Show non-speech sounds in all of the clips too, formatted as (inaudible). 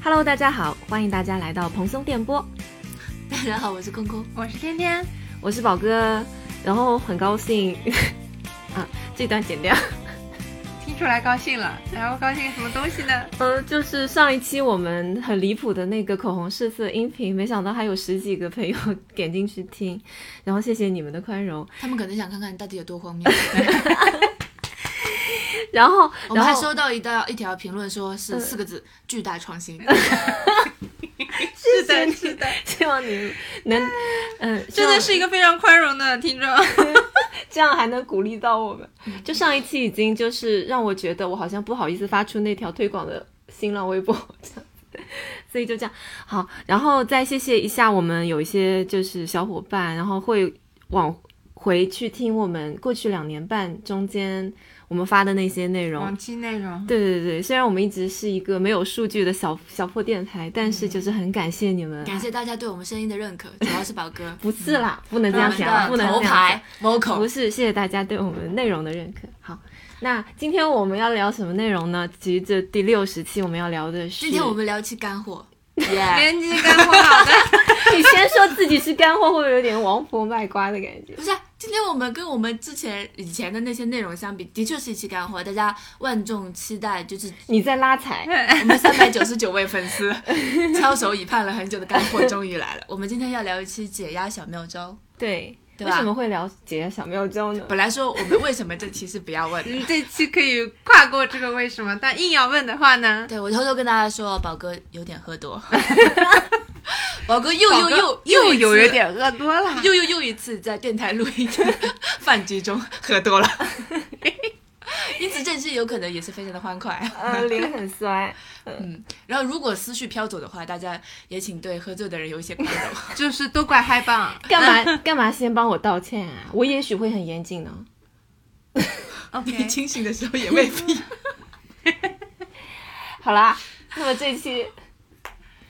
Hello，大家好，欢迎大家来到蓬松电波，(laughs) 大家好，我是空空。我是天天，我是宝哥，然后很高兴 (laughs) 啊，这段剪掉。(laughs) 听出来高兴了，然后高兴什么东西呢？呃，就是上一期我们很离谱的那个口红试色音频，没想到还有十几个朋友点进去听，然后谢谢你们的宽容。他们可能想看看到底有多荒谬。然后，我们还收到一道一条评论，说是四个字：巨大创新。(laughs) 是的，是的，希望你能，嗯、真的是一个非常宽容的听众。(laughs) 这样还能鼓励到我们。就上一期已经就是让我觉得我好像不好意思发出那条推广的新浪微博这样子，所以就这样好。然后再谢谢一下我们有一些就是小伙伴，然后会往回去听我们过去两年半中间我们发的那些内容。往期内容，对对对，虽然我们一直是一个没有数据的小小破电台，但是就是很感谢你们。感谢大家对我们声音的认可，(laughs) 主要是宝哥。不是啦，不能这样讲，不能这样讲牌不 vocal。是，谢谢大家对我们内容的认可。好，那今天我们要聊什么内容呢？其实这第六十期我们要聊的是，今天我们聊期干货，耶！编辑干货好的，(laughs) 你先说自己是干货，会不会有点王婆卖瓜的感觉？不是啊，今天我们跟我们之前以前的那些内容相比，的确是一期干货，大家万众期待，就是你在拉踩，(laughs) 我们三百九十九位粉丝翘首以盼了很久的干货终于来了。我们今天要聊一期解压小妙招。对，对吧为什么会了解小妙招呢？本来说我们为什么这期是不要问的，嗯，(laughs) 这期可以跨过这个为什么，但硬要问的话呢？对我偷偷跟大家说，宝哥有点喝多，(laughs) 宝哥又又宝哥又一次又有有点喝多了。又又又一次在电台录音的 (laughs) 饭局中喝多了，因此这期有可能也是非常的欢快。呃，脸很酸。(laughs) 嗯，然后如果思绪飘走的话，大家也请对喝醉的人有一些宽容。(laughs) 就是都怪嗨棒。干嘛 (laughs) 干嘛先帮我道歉啊？我也许会很严谨呢。你 OK，清醒的时候也未必。好啦，那么这期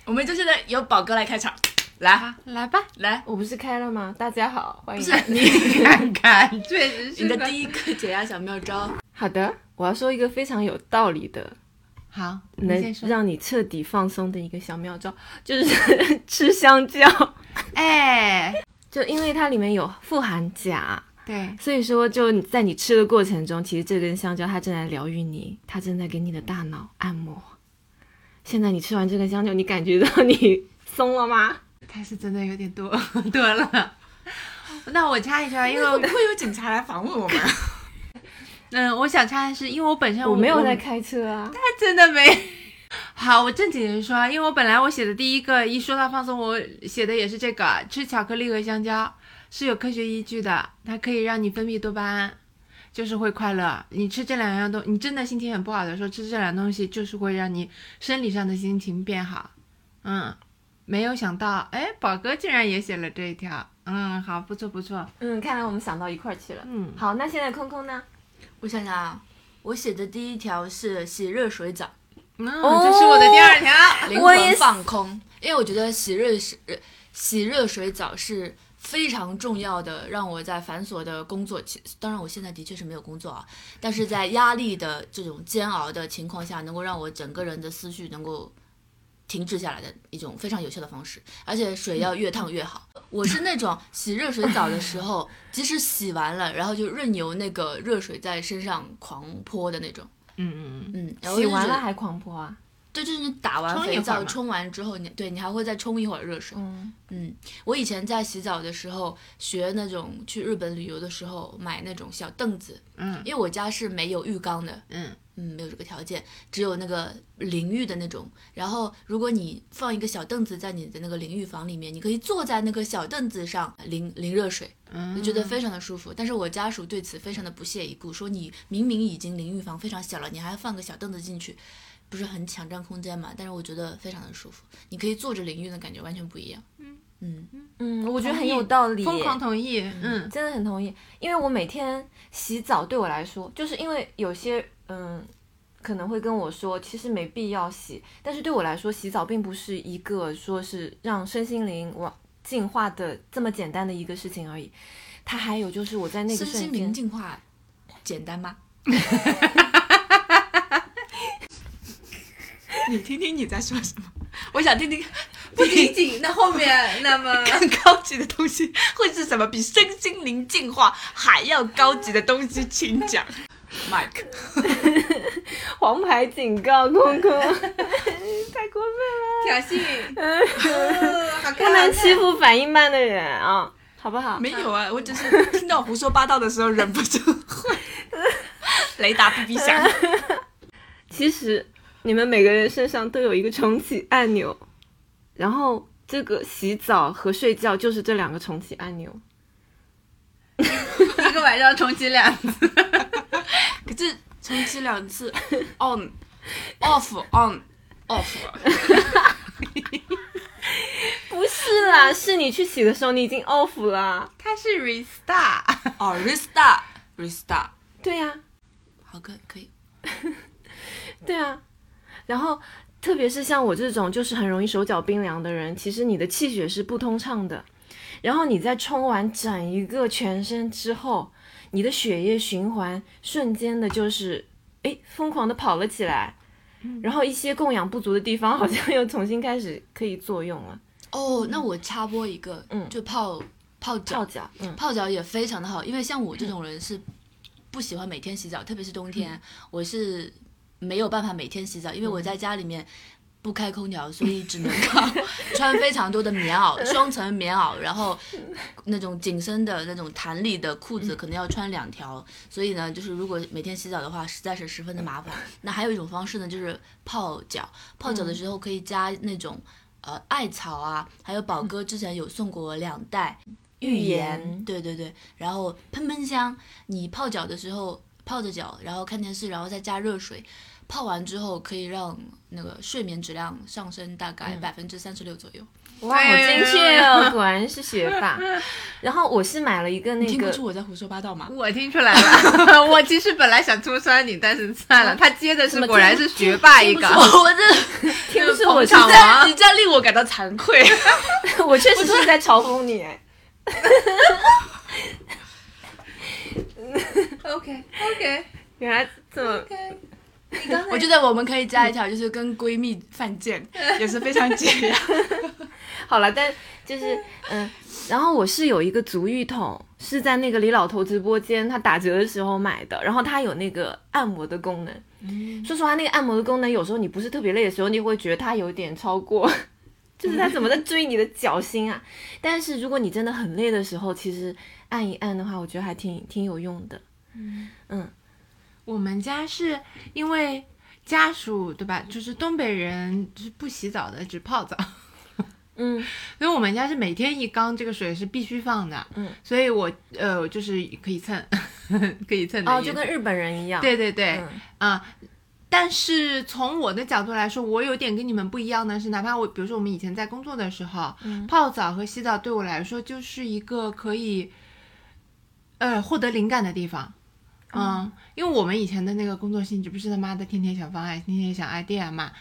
我们就现在由宝哥来开场，来哈，来吧。来，我不是开了吗？大家好，欢迎不是。你看看，确实是个你的第一个解压小妙招，好的，我要说一个非常有道理的，好，能。让你彻底放松的一个小妙招，就是 (laughs) 吃香蕉。哎，就因为它里面有富含钾，对，所以说就在你吃的过程中，其实这根香蕉它正在疗愈你，它正在给你的大脑按摩。现在你吃完这根香蕉，你感觉到你松了吗？他是真的有点多 (laughs) 多了。那我插一句啊，因为会有警察来访问我们？(laughs) 嗯，我想插的是，因为我本身我没有在开车啊。(laughs) 真的没。好，我正经人说，因为我本来我写的第一个，一说到放松，我写的也是这个，吃巧克力和香蕉是有科学依据的，它可以让你分泌多巴胺，就是会快乐。你吃这两样东，你真的心情很不好的时候，吃这两东西就是会让你生理上的心情变好。嗯，没有想到，哎，宝哥竟然也写了这一条，嗯，好，不错不错，嗯，看来我们想到一块儿去了。嗯，好，那现在空空呢？我想想啊，我写的第一条是洗热水澡，嗯，这是我的第二条。灵魂放空，因为我觉得洗热水洗热水澡是非常重要的，让我在繁琐的工作期，当然我现在的确是没有工作啊，但是在压力的这种煎熬的情况下，能够让我整个人的思绪能够。停滞下来的一种非常有效的方式，而且水要越烫越好。我是那种洗热水澡的时候，即使洗完了，然后就任由那个热水在身上狂泼的那种。嗯嗯嗯，嗯，洗完了还狂泼啊？对，就是你打完肥皂冲完之后，你对你还会再冲一会儿热水。嗯，嗯，我以前在洗澡的时候学那种去日本旅游的时候买那种小凳子，嗯因为我家是没有浴缸的，嗯嗯，没有这个条件，只有那个淋浴的那种。然后如果你放一个小凳子在你的那个淋浴房里面，你可以坐在那个小凳子上淋淋热水，嗯，就觉得非常的舒服。但是我家属对此非常的不屑一顾，说你明明已经淋浴房非常小了，你还放个小凳子进去，不是很抢占空间嘛？但是我觉得非常的舒服，你可以坐着淋浴的感觉完全不一样。嗯嗯，我觉得很有道理。疯狂同意，嗯真的很同意，因为我每天洗澡对我来说，就是因为有些嗯可能会跟我说，其实没必要洗，但是对我来说，洗澡并不是一个说是让身心灵往进化的这么简单的一个事情而已，它还有就是我在那个身心灵瞬间，净化简单吗？(laughs) 你听听你在说什么？我想听听 (laughs) 不仅仅那后面那么更高级的东西会是什么？比身心灵净化还要高级的东西，请讲。Mike，(laughs) 黄牌警告，空空，(laughs) 太过分了！挑衅，不能欺负反应慢的人啊，好不好？没有啊，我只是听到胡说八道的时候忍不住会雷达哔哔响。其实你们每个人身上都有一个重启按钮，然后这个洗澡和睡觉就是这两个重启按钮。(laughs) 一个晚上重启两次，(laughs) 可是重启两次，on (laughs) off on off，不是啦，是你去洗的时候你已经 off 了。它是 restart。哦 restart restart，对呀、好可可以。对啊，然后特别是像我这种就是很容易手脚冰凉的人，其实你的气血是不通畅的。然后你在冲完整一个全身之后，你的血液循环瞬间的就是诶疯狂的跑了起来，然后一些供氧不足的地方 (laughs) 好像又重新开始可以作用了。哦，那我插播一个，嗯就泡泡脚泡，脚，嗯泡脚也非常的好，因为像我这种人是不喜欢每天洗澡，特别是冬天，我是没有办法每天洗澡，因为我在家里面不开空调，所以只能靠 (laughs) 穿非常多的棉袄，双层棉袄，然后那种紧身的那种弹力的裤子可能要穿两条，所以呢，就是如果每天洗澡的话，实在是十分的麻烦。(laughs) 那还有一种方式呢，就是泡脚，泡脚的时候可以加那种。呃，艾草啊，还有宝哥之前有送过我两袋浴盐，盐对对对，然后喷喷香，你泡脚的时候泡着脚，然后看电视，然后再加热水，泡完之后可以让那个睡眠质量上升大概百分之三十六左右。哇，好精确哦，(laughs) 果然是学霸。然后我是买了一个那个听不出我在胡说八道吗？我听出来了，(laughs) 我其实本来想戳穿你，但是算了，他接的是果然是学霸一个。我我这 (laughs) 听不出我是在，你这样令我感到惭愧。我确实是在嘲讽你哎。OK OK 原来这么我觉得我们可以加一条，就是跟闺蜜犯贱 (laughs) 也是非常解压。(laughs) 好了，但就是嗯，然后我是有一个足浴桶，是在那个李老头直播间他打折的时候买的，然后它有那个按摩的功能。说实话，那个按摩的功能有时候你不是特别累的时候，你会觉得它有点超过，(laughs) 就是它怎么在追你的脚心啊？但是如果你真的很累的时候，其实按一按的话，我觉得还挺挺有用的。嗯我们家是因为家属对吧？就是东北人就是不洗澡的，只泡澡，嗯 (laughs) 所以我们家是每天一缸这个水是必须放的。嗯，所以我呃就是可以蹭，(laughs) 可以蹭的哦，就跟日本人一样。对对对，嗯啊、但是从我的角度来说，我有点跟你们不一样的是，哪怕我比如说我们以前在工作的时候，嗯泡澡和洗澡对我来说就是一个可以，呃，获得灵感的地方。嗯，因为我们以前的那个工作性质不是他妈的天天想方案，天天想 idea 嘛，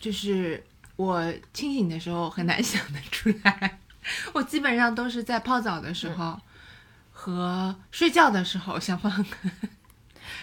就是我清醒的时候很难 (laughs) 想得出来，我基本上都是在泡澡的时候、和睡觉的时候想方案。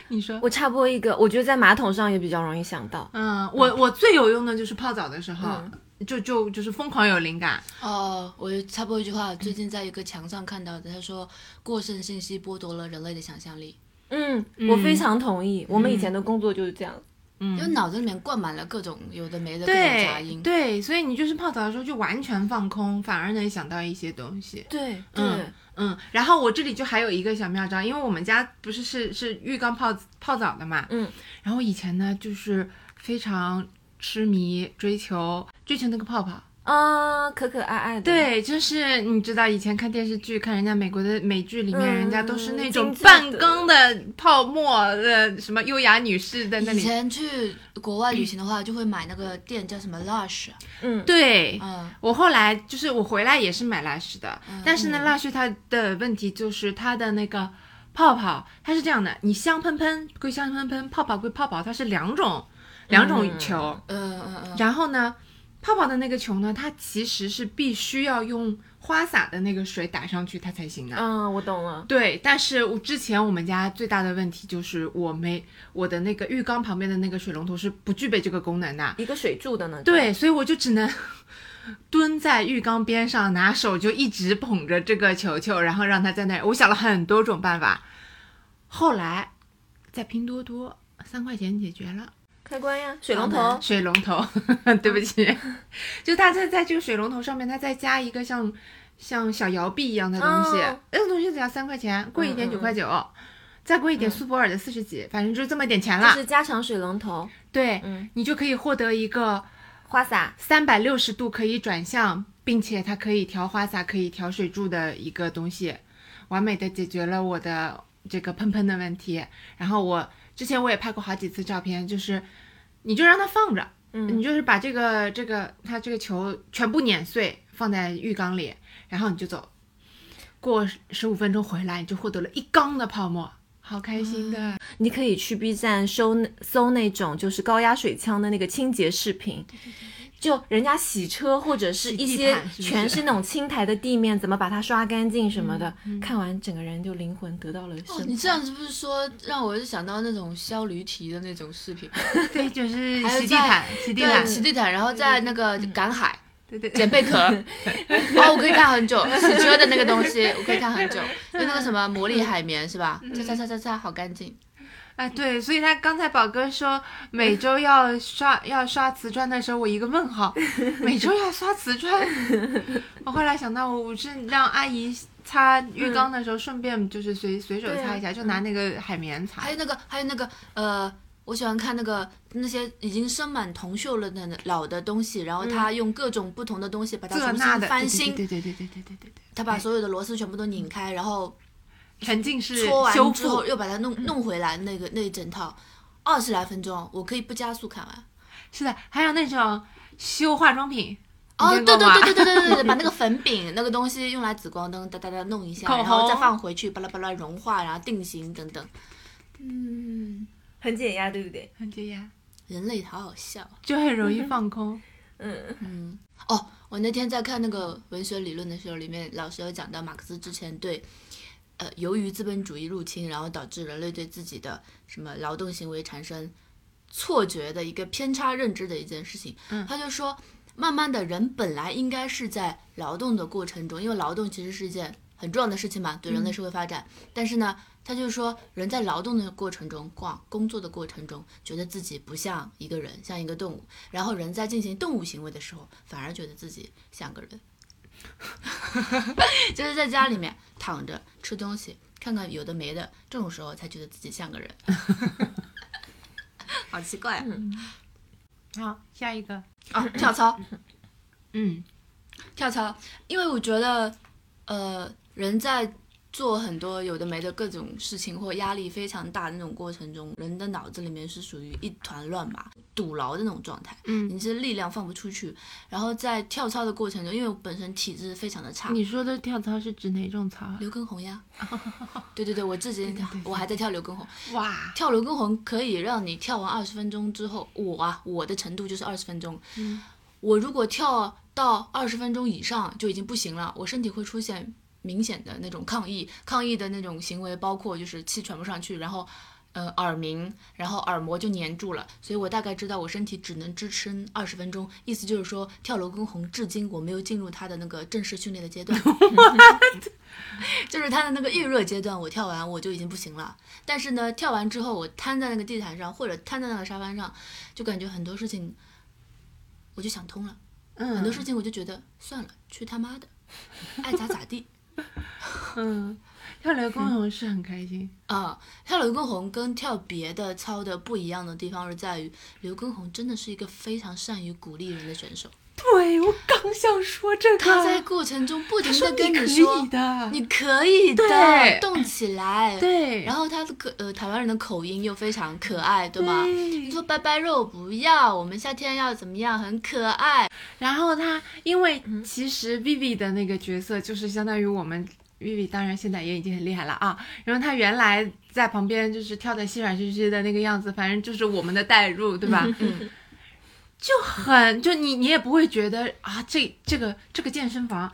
你说？我插播一个，我觉得在马桶上也比较容易想到。嗯，我我最有用的就是泡澡的时候，嗯就就就是疯狂有灵感。哦，我插播一句话，最近在一个墙上看到的，他说过剩信息剥夺了人类的想象力，嗯，我非常同意。我们以前的工作就是这样。嗯就脑子里面灌满了各种有的没的各种杂音。对，所以你就是泡澡的时候就完全放空，反而能想到一些东西。对嗯对，嗯，然后我这里就还有一个小妙招，因为我们家不是是是浴缸泡泡澡的嘛，嗯，然后以前呢就是非常痴迷追求追求那个泡泡，啊，可可爱爱的。对，就是你知道以前看电视剧，看人家美国的美剧里面，嗯人家都是那种半的缸的泡沫的什么优雅女士在那里以，前去国外旅行的话，(clears throat) 就会买那个店叫什么 Lush，嗯，对。嗯，我后来就是我回来也是买 Lush 的，但是呢，Lush 它的问题就是它的那个泡泡，它是这样的，你香喷喷归香喷喷，泡泡归泡泡，它是两种两种球。嗯嗯嗯，然后呢，泡泡的那个球呢，它其实是必须要用花洒的那个水打上去它才行的。嗯，我懂了。对，但是我之前我们家最大的问题就是我没我的那个浴缸旁边的那个水龙头是不具备这个功能的。一个水柱的呢？对，所以我就只能蹲在浴缸边上，拿手就一直捧着这个球球，然后让它在那儿。我想了很多种办法，后来在拼多多三块钱解决了。开关呀，水龙头。水龙头，(laughs) 对不起，就它在在这个水龙头上面，它再加一个像像小摇臂一样的东西，哦。那个东西只要三块钱，贵一点九块九，再贵一点苏泊尔的四十几，反正就这么点钱就了。是加长水龙头，对，嗯，你就可以获得一个花洒。三百六十度可以转向，并且它可以调花洒、可以调水柱的一个东西，完美的解决了我的这个喷喷的问题。然后我之前我也拍过好几次照片，就是你就让它放着，嗯。你就是把这个这个它这个球全部碾碎放在浴缸里，然后你就走，过十五分钟回来，你就获得了一缸的泡沫，好开心的。你可以去 B 站搜搜那种就是高压水枪的那个清洁视频，就人家洗车或者是一些全是那种青苔的地面，怎么把它刷干净什么的，看完整个人就灵魂得到了哦，升华。你这样子不是说让我就想到那种削驴蹄的那种视频，(laughs) 对，就是还有洗地毯，洗地对，毯，洗地毯，然后在那个赶海对对捡贝壳，(laughs) 哦，我可以看很久，(laughs) 洗车的那个东西我可以看很久，就那个什么魔力海绵是吧？擦擦擦擦擦，好干净。哎，对，所以他刚才宝哥说每周要刷 (laughs) 要刷瓷砖的时候，我一个问号，每周要刷瓷砖。我后来想到，我是让阿姨擦浴缸的时候，顺便就是随随手擦一下，就拿那个海绵擦还。有那个，还有那个，呃，我喜欢看那个那些已经生满铜锈了的老的东西，然后他用各种不同的东西把它重新翻新，对对对对对对对对对，他把所有的螺丝全部都拧开，然后沉浸式搓完之后复。又把它弄弄回来，那个那一整套二十来分钟，我可以不加速看完。是的，还有那种修化妆品。哦，对对对对对对对，把那个 (laughs) 粉饼那个东西用来紫光灯哒哒哒弄一下，然后再放回去，巴拉巴拉融化，然后定型等等。嗯，很解压，对不对？很解压，人类好好笑。就很容易放空。(laughs) 嗯，嗯，哦，我那天在看那个文学理论的时候，里面老师有讲到马克思之前对，呃，由于资本主义入侵，然后导致人类对自己的什么劳动行为产生错觉的一个偏差认知的一件事情。嗯他就说，慢慢的人本来应该是在劳动的过程中，因为劳动其实是一件很重要的事情嘛，对人类社会发展。但是呢，他就是说，人在劳动的过程中，逛工作的过程中，觉得自己不像一个人，像一个动物。然后人在进行动物行为的时候，反而觉得自己像个人，(laughs) 就是在家里面躺着吃东西，看看有的没的，这种时候才觉得自己像个人。(laughs) 好奇怪啊！好，下一个。啊，跳操，嗯，跳操，因为我觉得，呃，人在做很多有的没的各种事情或压力非常大的那种过程中，人的脑子里面是属于一团乱麻、堵牢的那种状态。嗯你是力量放不出去。然后在跳操的过程中，因为我本身体质非常的差，你说的跳操是指哪种操啊？刘畊宏呀，(laughs) 对对对，我至今我还在跳刘畊宏。哇，跳刘畊宏可以让你跳完二十分钟之后，我啊，我的程度就是二十分钟。嗯我如果跳到二十分钟以上就已经不行了，我身体会出现明显的那种抗议，抗议的那种行为包括就是气喘不上去，然后。呃，耳鸣，然后耳膜就粘住了，所以我大概知道我身体只能支撑二十分钟，意思就是说跳楼跟红至今我没有进入他的那个正式训练的阶段，(laughs) (laughs) 就是他的那个预热阶段，我跳完我就已经不行了。但是呢，跳完之后我瘫在那个地毯上或者瘫在那个沙发上，就感觉很多事情我就想通了。嗯，很多事情我就觉得算了，去他妈的，爱咋咋地 (laughs) 嗯，跳刘畊宏是很开心。啊！跳刘畊宏跟跳别的操的不一样的地方是在于，刘畊宏真的是一个非常善于鼓励人的选手。对，我刚想说这个。他在过程中不停的跟你说以，的，你可以的，动起来。对，然后他的可呃台湾人的口音又非常可爱，对吗？你说拜拜肉不要，我们夏天要怎么样，很可爱。然后他，因为其实 Vivi 的那个角色就是相当于我们 Vivi，当然现在也已经很厉害了啊。然后他原来在旁边就是跳的稀软兮兮的那个样子，反正就是我们的代入，对吧？嗯，就很就你你也不会觉得啊，这这个这个健身房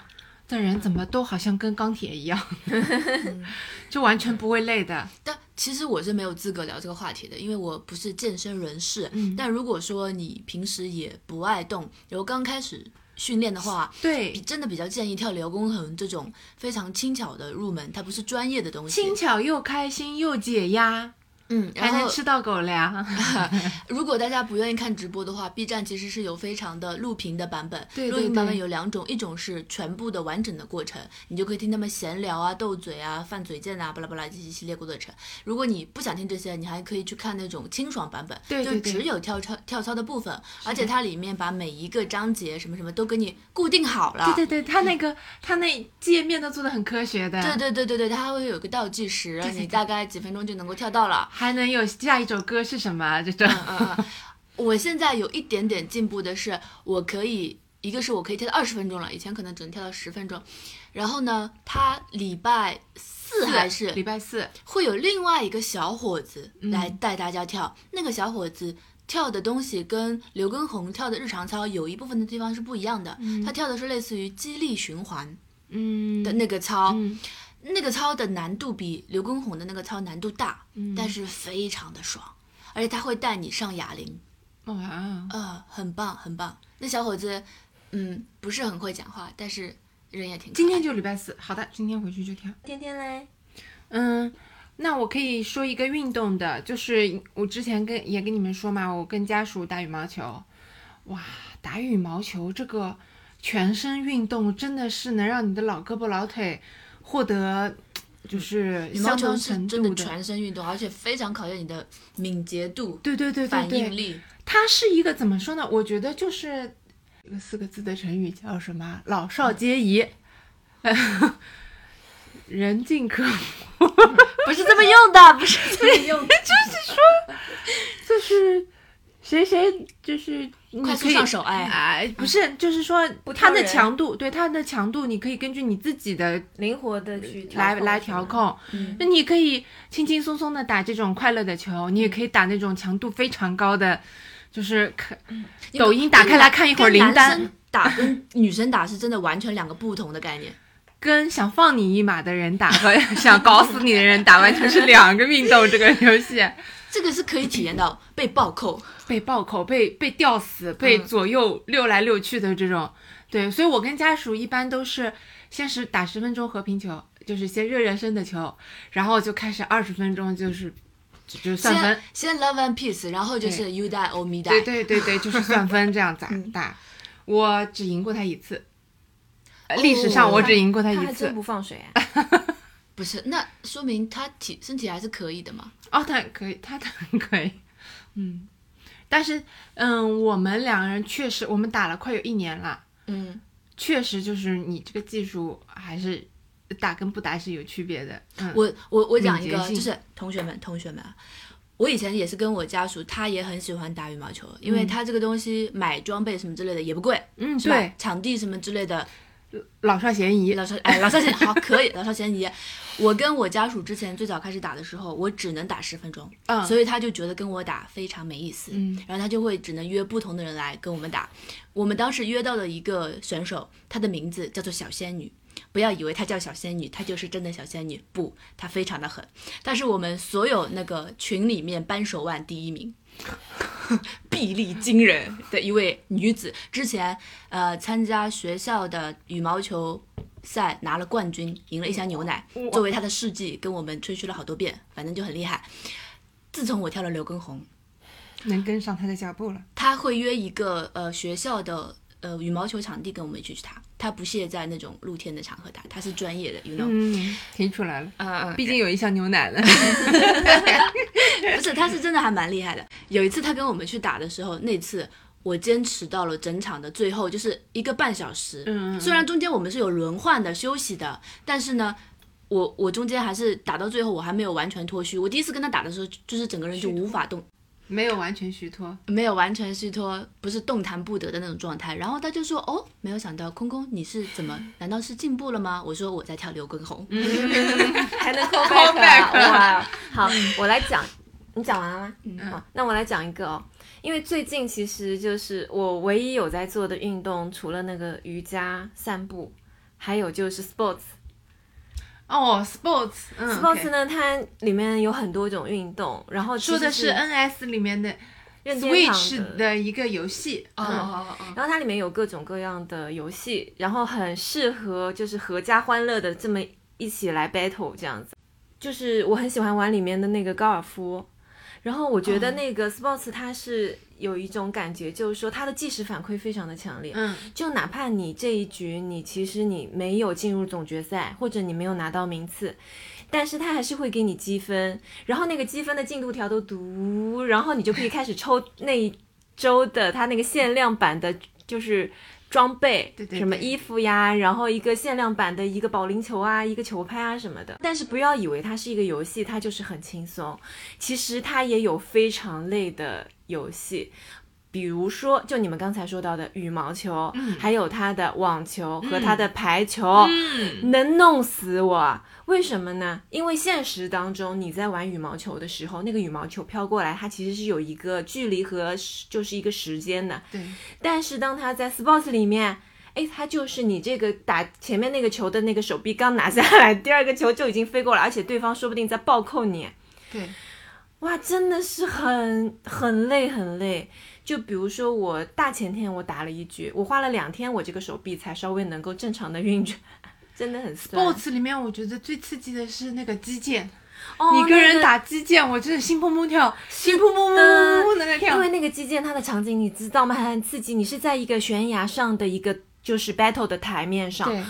的人怎么都好像跟钢铁一样，(laughs) (laughs) 就完全不会累的。但其实我是没有资格聊这个话题的，因为我不是健身人士。嗯但如果说你平时也不爱动，然后刚开始训练的话，对，真的比较建议跳刘畊宏这种非常轻巧的入门，它不是专业的东西。轻巧又开心又解压，嗯，还然后能吃到狗粮。(laughs) 如果大家不愿意看直播的话，B 站其实是有非常的录屏的版本。对对录屏版本有两种，一种是全部的完整的过程，你就可以听他们闲聊啊、斗嘴啊、犯嘴贱啊、巴拉巴拉这一系列过程。如果你不想听这些，你还可以去看那种清爽版本，对对对就只有跳操跳操的部分，而且它里面把每一个章节什么什么都给你固定好了。对对对，它那个它那界面都做的很科学的，对对对对对，它还会有个倒计时，你大概几分钟就能够跳到了。还能有下一首歌是什么这种。嗯嗯，我现在有一点点进步的是，我可以一个是我可以跳到二十分钟了，以前可能只能跳到十分钟。然后呢，他礼拜四还是礼拜四，会有另外一个小伙子嗯来带大家跳，那个小伙子。跳的东西跟刘畊宏跳的日常操有一部分的地方是不一样的，他跳的是类似于激励循环嗯的那个操，嗯那个操的难度比刘畊宏的那个操难度大，嗯但是非常的爽，而且他会带你上哑铃，哇，呃，很棒很棒。那小伙子，嗯，不是很会讲话，但是人也挺。今天就礼拜四，好的，今天回去就跳。天天嘞，嗯，那我可以说一个运动的，就是我之前跟也跟你们说嘛，我跟家属打羽毛球，哇，打羽毛球这个全身运动真的是能让你的老胳膊老腿获得就是羽毛球相当是真的程度的，全身运动，而且非常考验你的敏捷度、对对对对对，反应力。它是一个怎么说呢？我觉得就是一个四个字的成语叫什么？老少皆宜，(laughs) 人尽可夫不是这么用的，不是这么用的。(laughs) 就是谁谁就是你快速可以上手哎哎，不是，就是说它的强度，对它的强度，你可以根据你自己的灵活的去来来调。控。嗯那你可以轻轻松松的打这种快乐的球，你也可以打那种强度非常高的，就是可抖音打开来看一会儿男林丹生打跟女生打是真的完全两个不同的概念。(laughs) 跟想放你一马的人打和 (laughs) 想搞死你的人打完全是两个运动。这个游戏 (laughs) 这个是可以体验到被暴扣，被暴扣、被被吊死、被嗯左右溜来溜去的这种，对，所以我跟家属一般都是先是打十分钟和平球，就是先热热身的球，然后就开始二十分钟就是就是算分先，先 love and peace，然后就是对 you die or me die。对对对对，就是算分这样 (laughs) 子嗯打。我只赢过他一次，呃历史上我只赢过他一次他还真。不放水啊！(laughs) 不是，那说明他体身体还是可以的嘛。哦，他可以，他他可以，嗯，但是嗯，我们两个人确实，我们打了快有一年了，嗯，确实就是你这个技术还是打跟不打是有区别的。嗯，我我我讲一个，就是同学们，同学们啊，我以前也是跟我家属，他也很喜欢打羽毛球，因为他这个东西买装备什么之类的也不贵，嗯，是吧？对，场地什么之类的，老少咸宜。老少哎老少咸 (laughs) 好可以，老少咸宜。我跟我家属之前最早开始打的时候，我只能打十分钟，嗯，所以他就觉得跟我打非常没意思，嗯然后他就会只能约不同的人来跟我们打。我们当时约到了一个选手，她的名字叫做小仙女。不要以为她叫小仙女，她就是真的小仙女。不，她非常的狠。她是我们所有那个群里面扳手腕第一名，(laughs) 臂力惊人的一位女子，之前呃参加学校的羽毛球赛拿了冠军，赢了一箱牛奶，作为她的事迹跟我们吹嘘了好多遍，反正就很厉害。自从我跳了刘畊宏，能跟上她的脚步了。他会约一个呃学校的呃羽毛球场地跟我们一起去打，他不屑在那种露天的场合打，他是专业的，you know，嗯，听出来了，嗯嗯，毕竟有一箱牛奶呢。(laughs) 不是，他是真的还蛮厉害的。有一次他跟我们去打的时候，那次我坚持到了整场的最后，就是一个半小时。嗯，虽然中间我们是有轮换的休息的，但是呢。我我中间还是打到最后，我还没有完全脱虚。我第一次跟他打的时候，就是整个人就无法动，没有完全虚脱。没有完全虚脱，不是动弹不得的那种状态。然后他就说：“哦，没有想到空空你是怎么？难道是进步了吗？” (laughs) 我说：“我在跳刘畊宏。还能 (laughs) call back 哇！好，我来讲你讲完了吗？嗯好，那我来讲一个哦，因为最近其实就是我唯一有在做的运动，除了那个瑜伽、散步，还有就是 sports。哦，sports，嗯 sports OK 呢，它里面有很多种运动，然后说的是 NS 里面的 Switch 的一个游戏。哦哦哦，然后它里面有各种各样的游戏，然后很适合就是合家欢乐的这么一起来 battle 这样子。就是我很喜欢玩里面的那个高尔夫，然后我觉得哦那个 sports 它是有一种感觉，就是说它的即时反馈非常的强烈。嗯，就哪怕你这一局你其实你没有进入总决赛，或者你没有拿到名次，但是它还是会给你积分，然后那个积分的进度条都读，然后你就可以开始抽那一周的它那个限量版的，就是装备，对对对什么衣服呀，然后一个限量版的一个保龄球啊，一个球拍啊什么的。但是不要以为它是一个游戏，它就是很轻松，其实它也有非常累的游戏。比如说，就你们刚才说到的羽毛球，还有他的网球和他的排球，嗯能弄死我。为什么呢？因为现实当中你在玩羽毛球的时候，那个羽毛球飘过来，它其实是有一个距离和就是一个时间的。对，但是当它在 sports 里面，哎，它就是你这个打前面那个球的那个手臂刚拿下来，第二个球就已经飞过来，而且对方说不定在暴扣你。对，哇，真的是很很累很累。就比如说我大前天我打了一局，我花了两天，我这个手臂才稍微能够正常的运转，真的很酸。sports 里面我觉得最刺激的是那个击剑，哦你跟人打击剑，我真的心砰砰跳，心砰砰砰砰砰的在跳因。为那个击剑它的场景你知道吗？很刺激，你是在一个悬崖上的一个就是 battle 的台面上对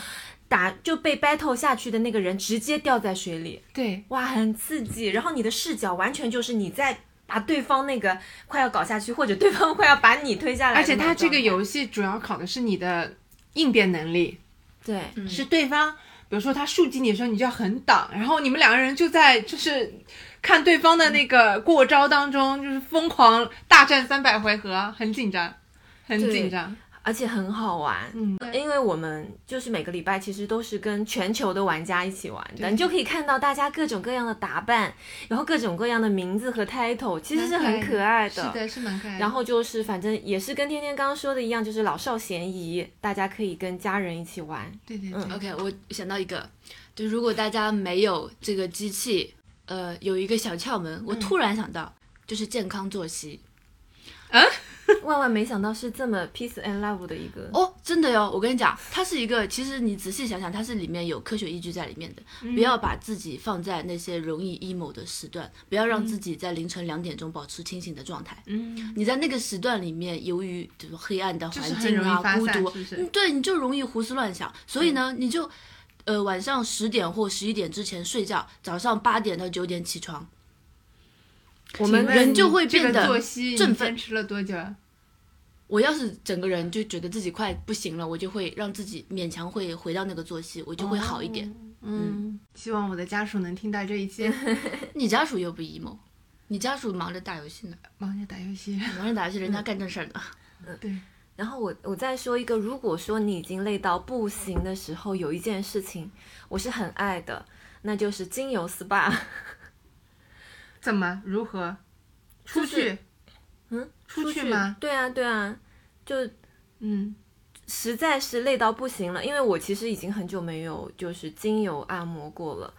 打，就被 battle 下去的那个人直接掉在水里，对，哇，很刺激。然后你的视角完全就是你在把对方那个快要搞下去，或者对方快要把你推下来而且他这个游戏主要考的是你的应变能力，对。是对方，比如说他竖击你的时候，你就要横挡，然后你们两个人就在就是看对方的那个过招当中，就是疯狂大战三百回合，很紧张，很紧张。而且很好玩，嗯，因为我们就是每个礼拜其实都是跟全球的玩家一起玩的，你就可以看到大家各种各样的打扮，然后各种各样的名字和 title，其实是很可爱的。是的，是蛮可爱的。然后就是反正也是跟天天刚刚说的一样，就是老少咸宜，大家可以跟家人一起玩。对对对，嗯 OK，我想到一个，就如果大家没有这个机器，呃，有一个小窍门，我突然想到，就是健康作息。(laughs) 万万没想到是这么 peace and love 的一个，哦，真的哟！我跟你讲，它是一个，其实你仔细想想，它是里面有科学依据在里面的。不要把自己放在那些容易 emo 的时段，不要让自己在凌晨两点钟保持清醒的状态。嗯，你在那个时段里面，由于就是黑暗的环境啊、孤独，是是嗯对，你就容易胡思乱想。所以呢，你就呃晚上十点或十一点之前睡觉，早上八点到九点起床。我们人就会变得，振奋你坚持了多久啊？我要是整个人就觉得自己快不行了，我就会让自己勉强会回到那个作息，我就会好一点。嗯，希望我的家属能听到这一期，(laughs) 你家属又不 emo，你家属忙着打游戏呢，忙着打游戏。(laughs) 忙着打游戏，人家干正事儿呢。嗯对，(laughs) 然后我我再说一个，如果说你已经累到不行的时候，有一件事情我是很爱的，那就是精油 SPA。怎么如何？出就是去？嗯，出去吗？对啊，对啊，就嗯，实在是累到不行了，因为我其实已经很久没有就是精油按摩过了。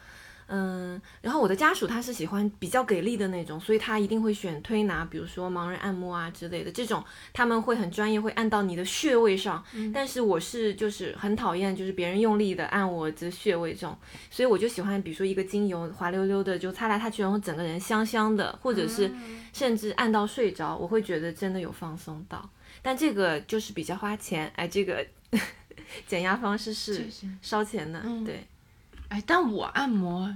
嗯，然后我的家属他是喜欢比较给力的那种，所以他一定会选推拿，比如说盲人按摩啊之类的这种，他们会很专业，会按到你的穴位上。但是我是就是很讨厌就是别人用力的按我的穴位这种，所以我就喜欢比如说一个精油滑溜溜的就擦来擦去，然后整个人香香的，或者是甚至按到睡着，我会觉得真的有放松到。但这个就是比较花钱，哎，这个 (laughs) 减压方式是烧钱的，嗯对。哎，但我按摩，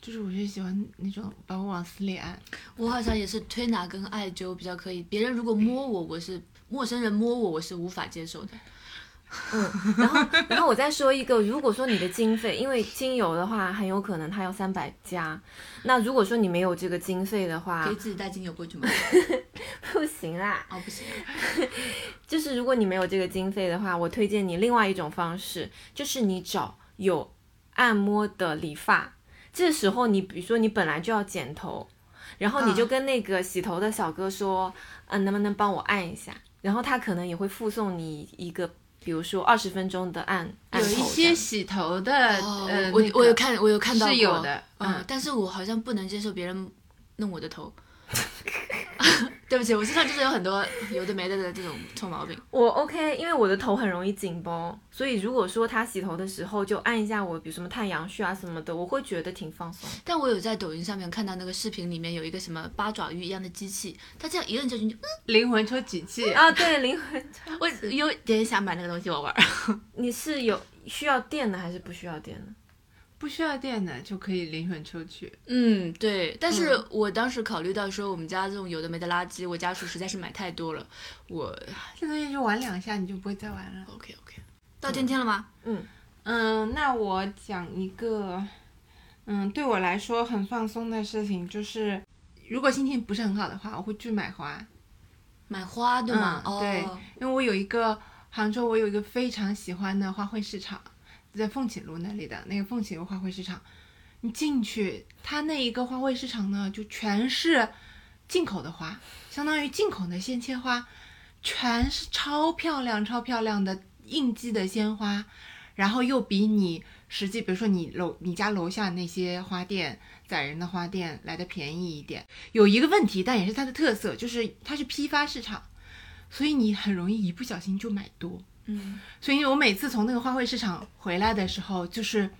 就是我就喜欢那种把我往死里按。我好像也是推拿跟艾灸比较可以，别人如果摸我，我是陌生人摸我，我是无法接受的。嗯，然后然后我再说一个，如果说你的经费，因为精油的话，很有可能它要三百加，那如果说你没有这个经费的话可以，自己带精油过去吗？(laughs) 不行啦。哦，不行，(laughs) 就是如果你没有这个经费的话，我推荐你另外一种方式，就是你找有按摩的理发。这时候你比如说你本来就要剪头，然后你就嗯跟那个洗头的小哥说，嗯、能不能帮我按一下？然后他可能也会附送你一个，比如说二十分钟的按按有一些洗头的，哦，呃，我那个我有看，我有看到，是有的嗯嗯，但是我好像不能接受别人弄我的头。(laughs) 对不起，我身上就是有很多有的没的的这种臭毛病。我 OK，因为我的头很容易紧绷，所以如果说他洗头的时候就按一下我，比如什么太阳穴啊什么的，我会觉得挺放松。但我有在抖音上面看到那个视频里面有一个什么八爪鱼一样的机器，它这样一摁下去，你就，灵魂抽取器。啊，对，灵魂，抽我有点想买那个东西我玩。你是有需要电的还是不需要电的？不需要电的就可以灵魂抽取。嗯，对。但是我当时考虑到说，我们家这种有的没的垃圾，我家属实在是买太多了。我这东西就玩两下，你就不会再玩了。OK OK，到今天了吗？嗯，嗯，那我讲一个，嗯，对我来说很放松的事情，就是如果心情不是很好的话，我会去买花，买花对吗？嗯对哦，因为我有一个杭州，我有一个非常喜欢的花卉市场，在凤起路那里的那个凤起路花卉市场，你进去，它那一个花卉市场呢，就全是进口的花，相当于进口的鲜切花，全是超漂亮、超漂亮的应季的鲜花，然后又比你实际，比如说你楼你家楼下那些花店载人的花店来的便宜一点。有一个问题，但也是它的特色，就是它是批发市场。所以你很容易一不小心就买多。嗯，所以我每次从那个花卉市场回来的时候，就是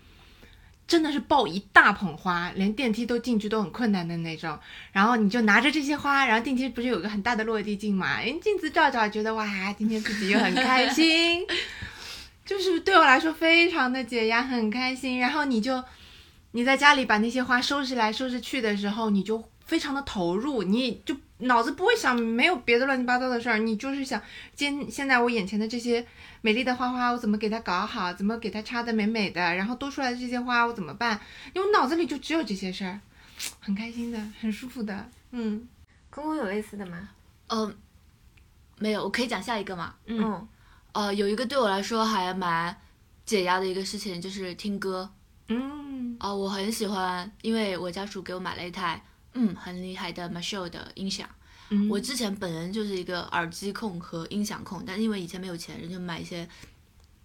真的是抱一大捧花，连电梯都进去都很困难的那种。然后你就拿着这些花，然后电梯不是有个很大的落地镜嘛？哎，镜子照照，觉得哇，今天自己又很开心，就是对我来说非常的解压，很开心。然后你就你在家里把那些花收拾来收拾去的时候，你就非常的投入，你就脑子不会想没有别的乱七八糟的事儿，你就是想今现在我眼前的这些美丽的花花，我怎么给它搞好，怎么给它插的美美的，然后多出来的这些花我怎么办？因为我脑子里就只有这些事儿，很开心的，很舒服的，嗯公公有类似的吗？呃，没有，我可以讲下一个吗？嗯嗯呃，有一个对我来说还蛮解压的一个事情，就是听歌。嗯哦、我很喜欢，因为我家属给我买了一台嗯很厉害的 Marshall 的音响。嗯，我之前本人就是一个耳机控和音响控，但因为以前没有钱，人就买一些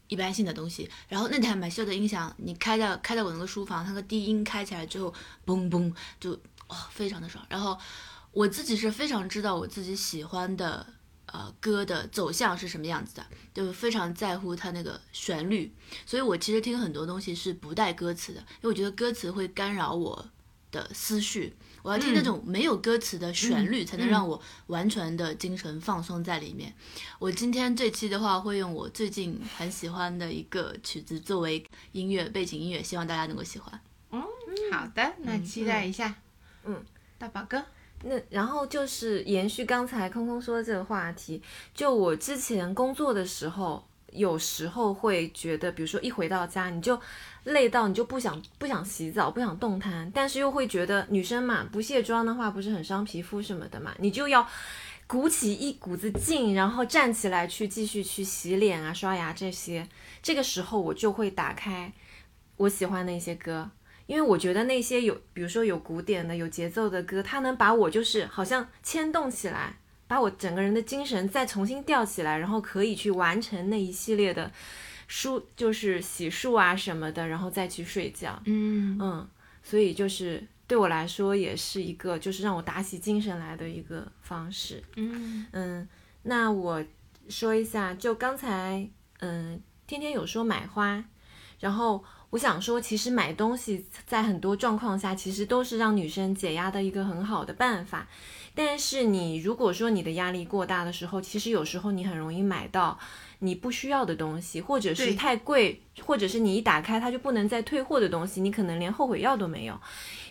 一般性的东西。然后那台买秀的音响，你开到开到我那个书房，那个低音开起来之后，嘣嘣就哦非常的爽。然后我自己是非常知道我自己喜欢的呃歌的走向是什么样子的，就非常在乎它那个旋律。所以我其实听很多东西是不带歌词的，因为我觉得歌词会干扰我的思绪。我要听那种没有歌词的旋律，才能让我完全的精神放松在里面。我今天这期的话，会用我最近很喜欢的一个曲子作为音乐背景音乐，希望大家能够喜欢。嗯。好的，那期待一下，嗯，大宝哥，那然后就是延续刚才空空说的这个话题，就我之前工作的时候，有时候会觉得，比如说一回到家你就累到你就不想不想洗澡，不想动弹，但是又会觉得女生嘛不卸妆的话不是很伤皮肤什么的嘛，你就要鼓起一股子劲，然后站起来去继续去洗脸啊、刷牙这些。这个时候我就会打开我喜欢的一些歌，因为我觉得那些有，比如说有古典的、有节奏的歌，它能把我就是好像牵动起来，把我整个人的精神再重新吊起来，然后可以去完成那一系列的梳，就是洗漱啊什么的，然后再去睡觉。嗯嗯，所以就是对我来说也是一个就是让我打起精神来的一个方式。嗯嗯，那我说一下，就刚才嗯，天天有说买花，然后我想说，其实买东西在很多状况下，其实都是让女生解压的一个很好的办法。但是你如果说你的压力过大的时候，其实有时候你很容易买到你不需要的东西，或者是太贵，或者是你一打开它就不能再退货的东西，你可能连后悔药都没有。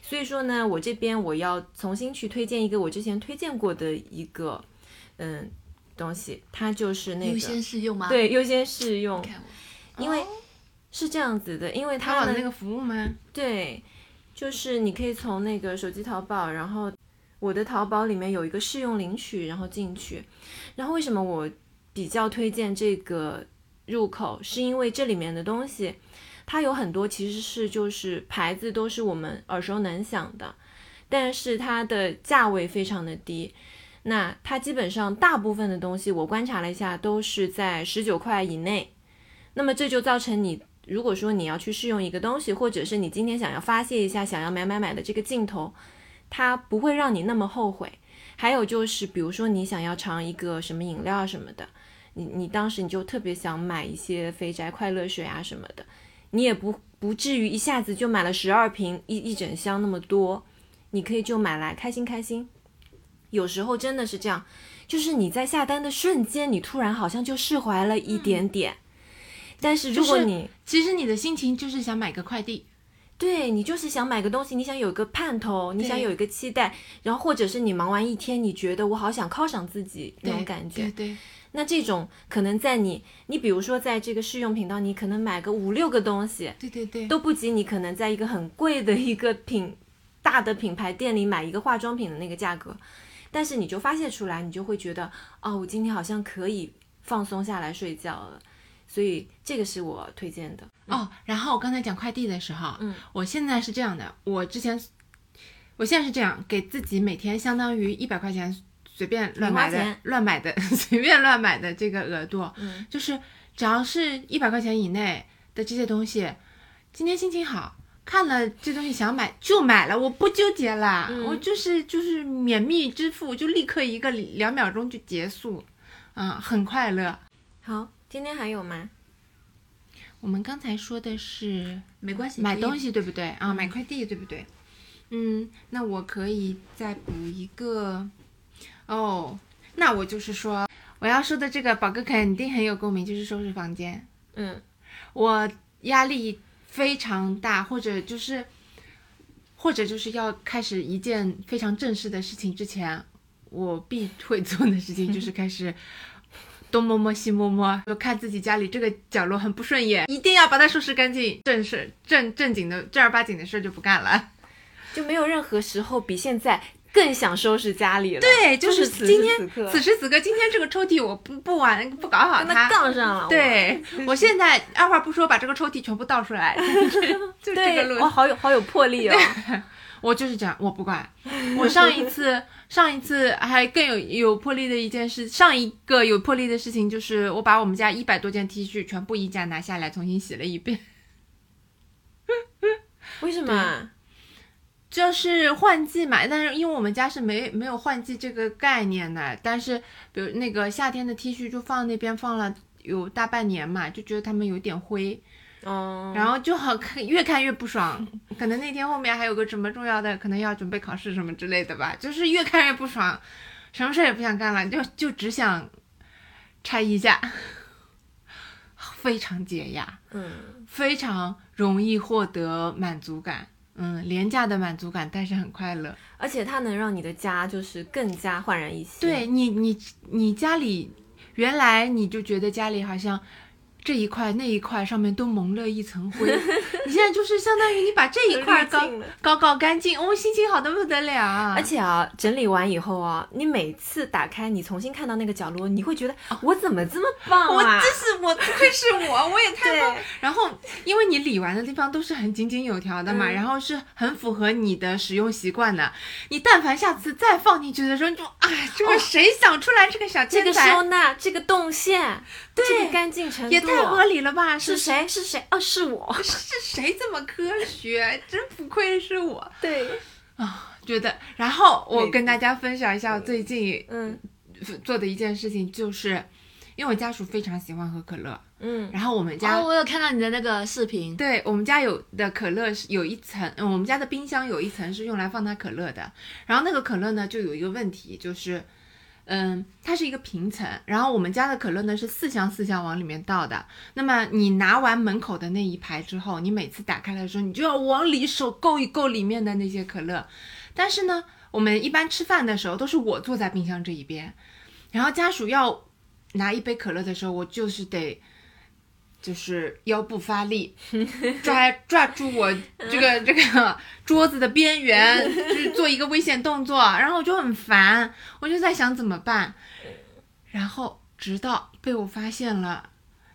所以说呢，我这边我要重新去推荐一个我之前推荐过的一个嗯东西，它就是那个优先试用吗？，对优先试用，因为是这样子的，因为它呢淘宝的那个服务吗？对，就是你可以从那个手机淘宝，然后我的淘宝里面有一个试用领取，然后进去。然后为什么我比较推荐这个入口，是因为这里面的东西，它有很多其实是就是牌子都是我们耳熟能详的。但是它的价位非常的低。那它基本上大部分的东西，我观察了一下，都是在十九块以内。那么这就造成你，如果说你要去试用一个东西，或者是你今天想要发泄一下，想要买买买的这个劲头，它不会让你那么后悔。还有就是，比如说你想要尝一个什么饮料什么的，你你当时你就特别想买一些肥宅快乐水啊什么的，你也不不至于一下子就买了十二瓶一一整箱那么多，你可以就买来开心开心。有时候真的是这样，就是你在下单的瞬间，你突然好像就释怀了一点点。但是如果就是你、其实你的心情就是想买个快递，对你就是想买个东西，你想有个盼头，你想有一个期待，然后或者是你忙完一天，你觉得我好想犒赏自己那种感觉。对对，那这种可能在你，你比如说在这个试用频道，你可能买个五六个东西，对对对，都不及你可能在一个很贵的一个品大的品牌店里买一个化妆品的那个价格，但是你就发泄出来，你就会觉得哦，我今天好像可以放松下来睡觉了，所以这个是我推荐的。哦，然后我刚才讲快递的时候，嗯，我现在是这样的，我之前，我现在是这样，给自己每天相当于一百块钱随便乱买的乱买的 (laughs) 随便乱买的这个额度，嗯，就是只要是一百块钱以内的这些东西，今天心情好。看了这东西想买就买了，我不纠结啦，嗯我就是就是免密支付，就立刻一个两秒钟就结束，嗯，很快乐。好，今天还有吗？我们刚才说的是没关系，买东西对不对啊？买快递对不对？嗯，那我可以再补一个哦。那我就是说，我要说的这个宝哥肯定很有共鸣，就是收拾房间。嗯，我压力非常大，或者就是，或者就是要开始一件非常正式的事情之前，我必会做的事情就是开始东摸摸西摸摸，就看自己家里这个角落很不顺眼，一定要把它收拾干净。正事正正经的正儿八经的事就不干了。就没有任何时候比现在更想收拾家里了。对，就是此时今天此刻此时此刻，今天这个抽屉我不不玩不搞好它。杠上了。对，我现在二话不说把这个抽屉全部倒出来，(laughs) 就我，这个路，我，好有好有魄力哦。(laughs) 我就是这样，我不管。我上一次上一次还更有有魄力的一件事，上一个有魄力的事情就是我把我们家一百多件 T 恤全部衣架拿下来重新洗了一遍。(laughs) 为什么啊？就是换季嘛，但是因为我们家是没没有换季这个概念的，但是比如那个夏天的 T 恤就放那边放了有大半年嘛，就觉得它们有点灰，哦，然后就好看，越看越不爽。(laughs) 可能那天后面还有个什么重要的，可能要准备考试什么之类的吧，就是越看越不爽，什么事也不想干了，就就只想拆衣架，(laughs) 非常解压。嗯，非常容易获得满足感，嗯，廉价的满足感，但是很快乐。而且它能让你的家就是更加焕然一新。对你，你你家里原来你就觉得家里好像这一块那一块上面都蒙了一层灰，你现在就是相当于你把这一块搞搞搞干净，哦，心情好的不得了。而且啊，整理完以后啊，你每次打开，你重新看到那个角落，你会觉得我怎么这么棒我啊？这是我，不愧是我，我也太棒。然后，因为你理完的地方都是很井井有条的嘛，嗯然后是很符合你的使用习惯的。你但凡下次再放进去的时候，你就哎，这个谁想出来这个小这个天才，收纳，这个动线，对这个干净程度，也太合理了吧？是谁？是谁？哦，是我。(laughs) 是谁这么科学？真不愧是我 (laughs) 对，啊！觉得，然后我跟大家分享一下我最近嗯做的一件事情，就是因为我家属非常喜欢喝可乐，嗯然后我们家哦，我有看到你的那个视频，对我们家有的可乐是有一层，嗯我们家的冰箱有一层是用来放它可乐的。然后那个可乐呢，就有一个问题，就是，嗯，它是一个平层。然后我们家的可乐呢是四箱四箱往里面倒的。那么你拿完门口的那一排之后，你每次打开的时候，你就要往里手够一够里面的那些可乐。但是呢，我们一般吃饭的时候都是我坐在冰箱这一边，然后家属要拿一杯可乐的时候，我就是得。就是腰部发力，(laughs) 抓抓住我这个 (laughs) 这个桌子的边缘，就是做一个危险动作，然后我就很烦，我就在想怎么办，然后直到被我发现了，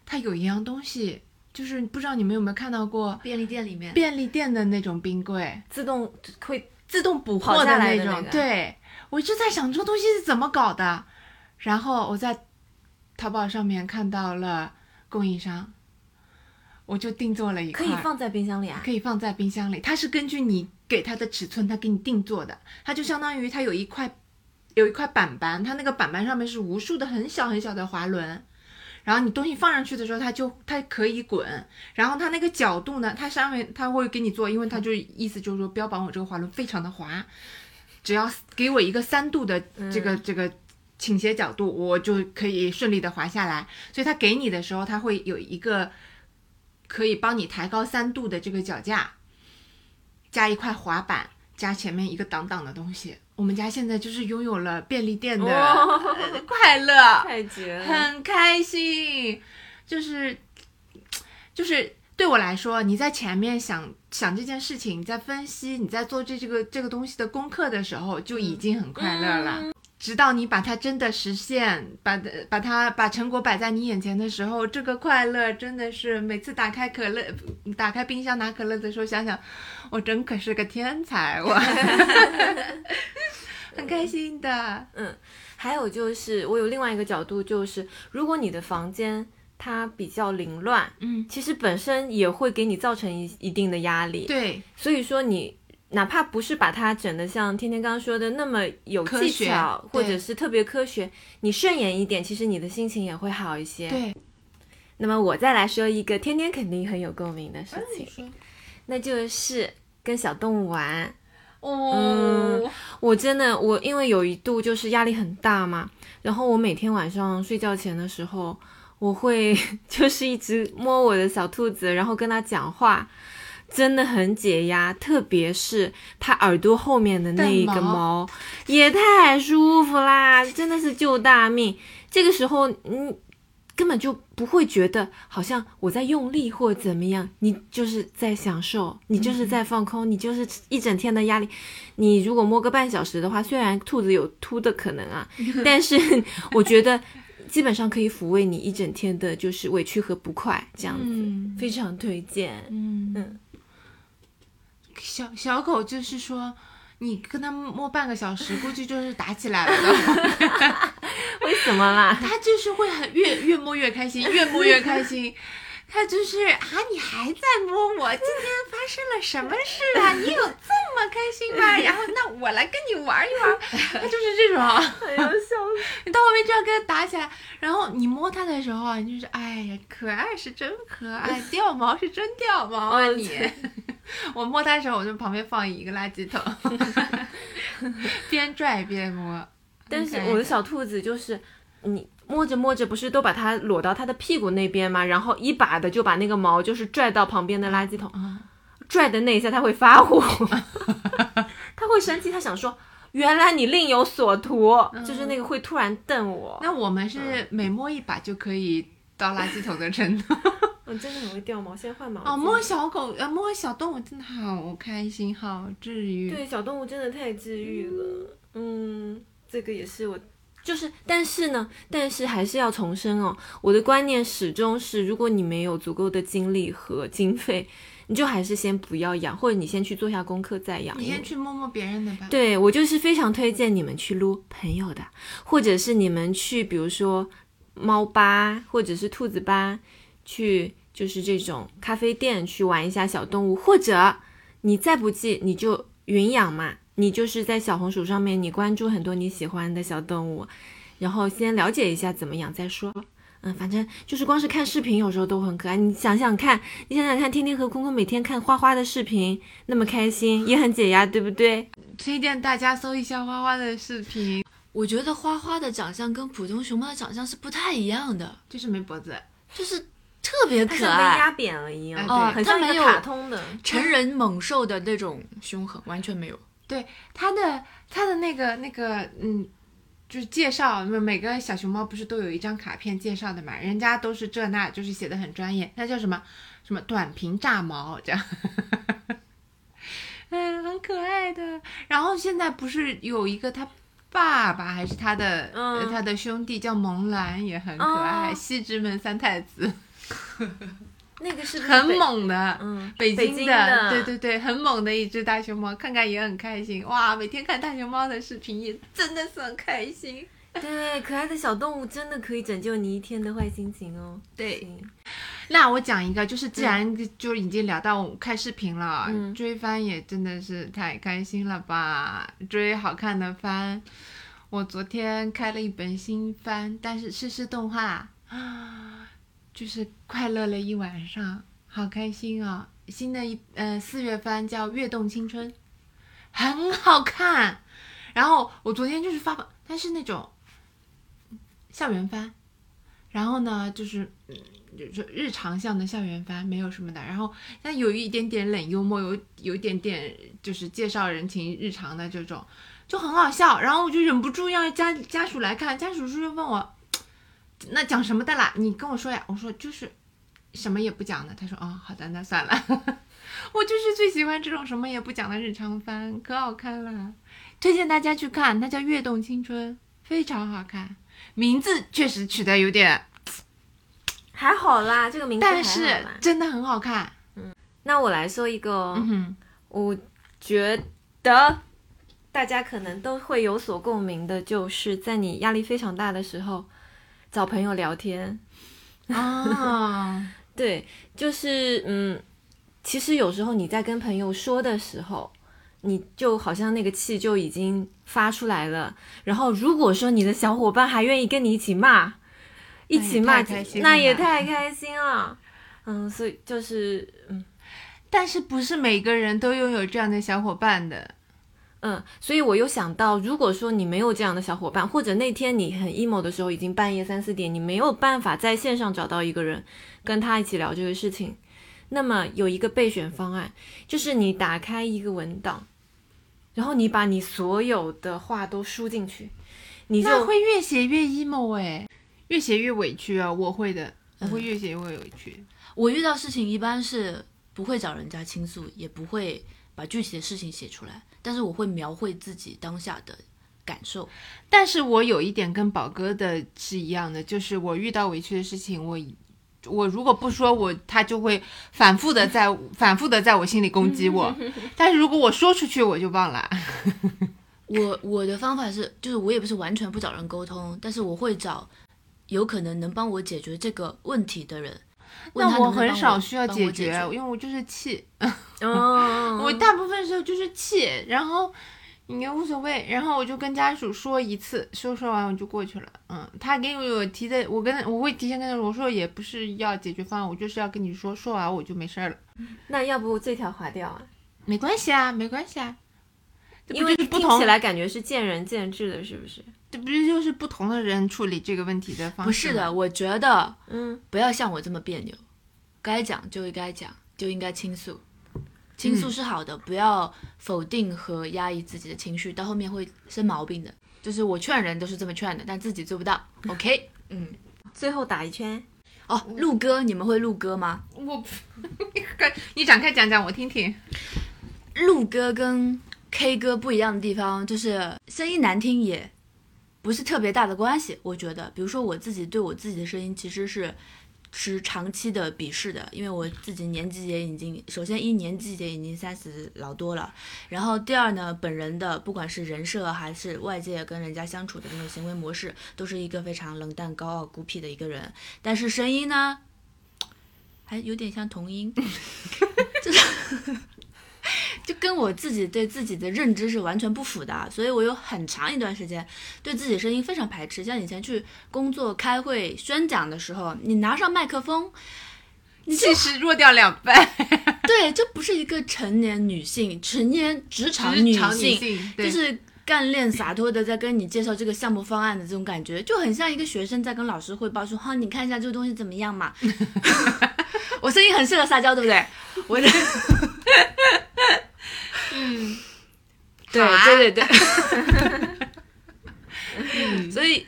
它有一样东西，就是不知道你们有没有看到过便利店里面，便利店的那种冰柜，自动会自动捕跑获的那种。那个。对，我就在想这个东西是怎么搞的，然后我在淘宝上面看到了供应商，我就定做了一块，可以放在冰箱里啊。可以放在冰箱里，它是根据你给它的尺寸，它给你定做的，它就相当于它有一块有一块板板，它那个板板上面是无数的很小很小的滑轮。然后你东西放上去的时候，它就它可以滚，然后它那个角度呢，它上面它会给你做，因为它就意思就是说标榜我这个滑轮非常的滑，只要给我一个三度的这个、这个倾斜角度，我就可以顺利的滑下来。所以它给你的时候，它会有一个可以帮你抬高三度的这个脚架，加一块滑板，加前面一个挡挡的东西。我们家现在就是拥有了便利店的、快乐，太绝了！很开心，就是就是对我来说，你在前面想想这件事情，你在分析，你在做这这个这个东西的功课的时候，就已经很快乐了。直到你把它真的实现，把的把它把成果摆在你眼前的时候，这个快乐真的是每次打开可乐，打开冰箱拿可乐的时候，想想我真可是个天才，(laughs) 我很开心的。嗯还有就是，我有另外一个角度，就是如果你的房间它比较凌乱，嗯，其实本身也会给你造成一一定的压力。对，所以说你哪怕不是把它整得像天天刚刚说的那么有技巧，或者是特别科学，你顺眼一点，其实你的心情也会好一些。对，那么我再来说一个天天肯定很有共鸣的事情，那就是跟小动物玩。哦，我真的，我因为有一度就是压力很大嘛，然后我每天晚上睡觉前的时候，我会 (laughs) 就是一直摸我的小兔子，然后跟它讲话，真的很解压，特别是它耳朵后面的那一个带毛毛，也太舒服啦，真的是救大命。这个时候，嗯。根本就不会觉得好像我在用力或怎么样，你就是在享受，你就是在放空，你就是一整天的压力。你如果摸个半小时的话，虽然兔子有秃的可能啊，(laughs) 但是我觉得基本上可以抚慰你一整天的就是委屈和不快，这样子、嗯非常推荐。嗯嗯小小狗就是说，你跟它摸半个小时，估计就是打起来了的。为什么啦？(laughs) 它就是会很越越摸越开心，越摸越开心。它就是啊，你还在摸我，今天发生了什么事啊？你有这么开心吗？然后那我来跟你玩一玩。他就是这种，哎呀，笑死！(laughs) 你到后面就要跟他打起来。然后你摸他的时候啊，你就是哎呀，可爱是真可爱，掉毛是真掉毛啊哦你。(laughs) 我摸他的时候，我就旁边放一个垃圾桶，(laughs) 边拽边摸。但是我的小兔子就是你。摸着摸着，不是都把它裸到它的屁股那边吗？然后一把的就把那个毛就是拽到旁边的垃圾桶，啊拽的那一下它会发火，(laughs) 它会生气，它想说原来你另有所图，就是那个会突然瞪我。那我们是每摸一把就可以到垃圾桶的程度。我 (laughs) 真的很会掉毛，现在换毛哦，摸小狗呃摸小动物真的好开心，好治愈。对小动物真的太治愈了。嗯，这个也是我。就是，但是呢，但是还是要重申哦，我的观念始终是，如果你没有足够的精力和经费，你就还是先不要养，或者你先去做下功课再养。你先去摸摸别人的吧。对我就是非常推荐你们去撸朋友的，或者是你们去，比如说猫吧或者是兔子吧，去就是这种咖啡店去玩一下小动物，或者你再不济你就云养嘛，你就是在小红书上面你关注很多你喜欢的小动物，然后先了解一下怎么养再说。嗯，反正就是光是看视频，有时候都很可爱。你想想看，你想想看，天天和空空每天看花花的视频，那么开心，也很解压，对不对？推荐大家搜一下花花的视频，我觉得花花的长相跟普通熊猫的长相是不太一样的，就是没脖子。就是特别可爱被压，扁了一样，哦很像一个它没有卡通的。成人猛兽的那种凶狠完全没有。对他的他的那个那个嗯，就是介绍，每个小熊猫不是都有一张卡片介绍的嘛？人家都是这那，就是写的很专业，那叫什么什么短平炸毛这样。(laughs) 嗯，很可爱的。然后现在不是有一个他爸爸还是他的、他的兄弟叫萌兰，也很可爱，哦西直门三太子。(laughs) 那个是是很？猛的，嗯，北北京的，京的对对对，很猛的一只大熊猫，看看也很开心。哇，每天看大熊猫的视频也真的是很开心。对，可爱的小动物真的可以拯救你一天的坏心情哦。对那我讲一个，就是既然就已经聊到看视频了，嗯追番也真的是太开心了吧！追好看的番，我昨天开了一本新番，但是是是动画啊，就是快乐了一晚上，好开心啊、新的一呃四月番叫《跃动青春》，很好看。然后我昨天就是发，它是那种校园番，然后呢就是就是日常向的校园番，没有什么的。然后但有一点点冷幽默，有有一点点就是介绍人情日常的这种，就很好笑。然后我就忍不住要家家属来看，家属叔叔问我，那讲什么的啦？你跟我说呀。我说就是什么也不讲的。他说哦，好的，那算了。(laughs) 我就是最喜欢这种什么也不讲的日常番，可好看了，推荐大家去看。它叫《跃动青春》，非常好看，名字确实取得有点，(tsk) 还好啦，这个名字但是真的很好看。嗯那我来说一个我觉得大家可能都会有所共鸣的，就是在你压力非常大的时候，找朋友聊天。(laughs) 啊，对，就是嗯，其实有时候你在跟朋友说的时候，你就好像那个气就已经发出来了。然后如果说你的小伙伴还愿意跟你一起骂，一起骂那也太开，心那也太开心了。嗯，所以就是嗯但是不是每个人都拥有这样的小伙伴的。嗯，所以我又想到，如果说你没有这样的小伙伴，或者那天你很 emo 的时候，已经半夜三四点，你没有办法在线上找到一个人跟他一起聊这个事情，那么有一个备选方案，就是你打开一个文档，然后你把你所有的话都输进去，你就会越写越 emo 哎，越写越委屈啊！我会的，我会越写越委屈。我遇到事情一般是不会找人家倾诉，也不会把具体的事情写出来，但是我会描绘自己当下的感受。但是我有一点跟宝哥的是一样的，就是我遇到委屈的事情，我我如果不说我，他就会反复的在 (laughs) 反复的在我心里攻击我。(laughs) 但是如果我说出去，我就忘了。(laughs) 我我的方法是，就是我也不是完全不找人沟通，但是我会找有可能能帮我解决这个问题的人。那我很少需要解解决，因为我就是气，嗯，(laughs) 我大部分时候就是气，然后也无所谓，然后我就跟家属说一次，说说完我就过去了。嗯，他给我提的，我跟我会提前跟他说，我说也不是要解决方案，我就是要跟你说，说完我就没事儿了。那要不这条划掉啊？没关系啊，没关系啊，因为就是不同听起，来感觉是见仁见智的，是不是？这不是就是不同的人处理这个问题的方式？不是的，，我觉得嗯，不要像我这么别扭，该讲就应该讲，就应该倾诉。倾诉是好的，不要否定和压抑自己的情绪，到后面会生毛病的。就是我劝人都是这么劝的，但自己做不到。OK，嗯，最后打一圈。哦，录歌，你们会录歌吗？我 (laughs) 你展开讲讲我听听。录歌跟 K 歌不一样的地方，就是声音难听也不是特别大的关系。我觉得，比如说我自己对我自己的声音其实是持长期的鄙视的，因为我自己年纪也已经，首先一年纪也已经三十老多了，然后第二呢，本人的不管是人设还是外界跟人家相处的那种行为模式，都是一个非常冷淡、高傲、孤僻的一个人，但是声音呢，(tsk) 还有点像童音，就是。就跟我自己对自己的认知是完全不符的，所以我有很长一段时间对自己声音非常排斥。像以前去工作、开会、宣讲的时候，你拿上麦克风，你气势弱掉两倍，(laughs) 对，就不是一个成年女性、成年职场女性，就是干练洒脱的在跟你介绍这个项目方案的这种感觉，就很像一个学生在跟老师汇报说：“哈，你看一下这个东西怎么样嘛？” (laughs) 我声音很适合撒娇，对不对？我的嗯，对对对对，(laughs) 所以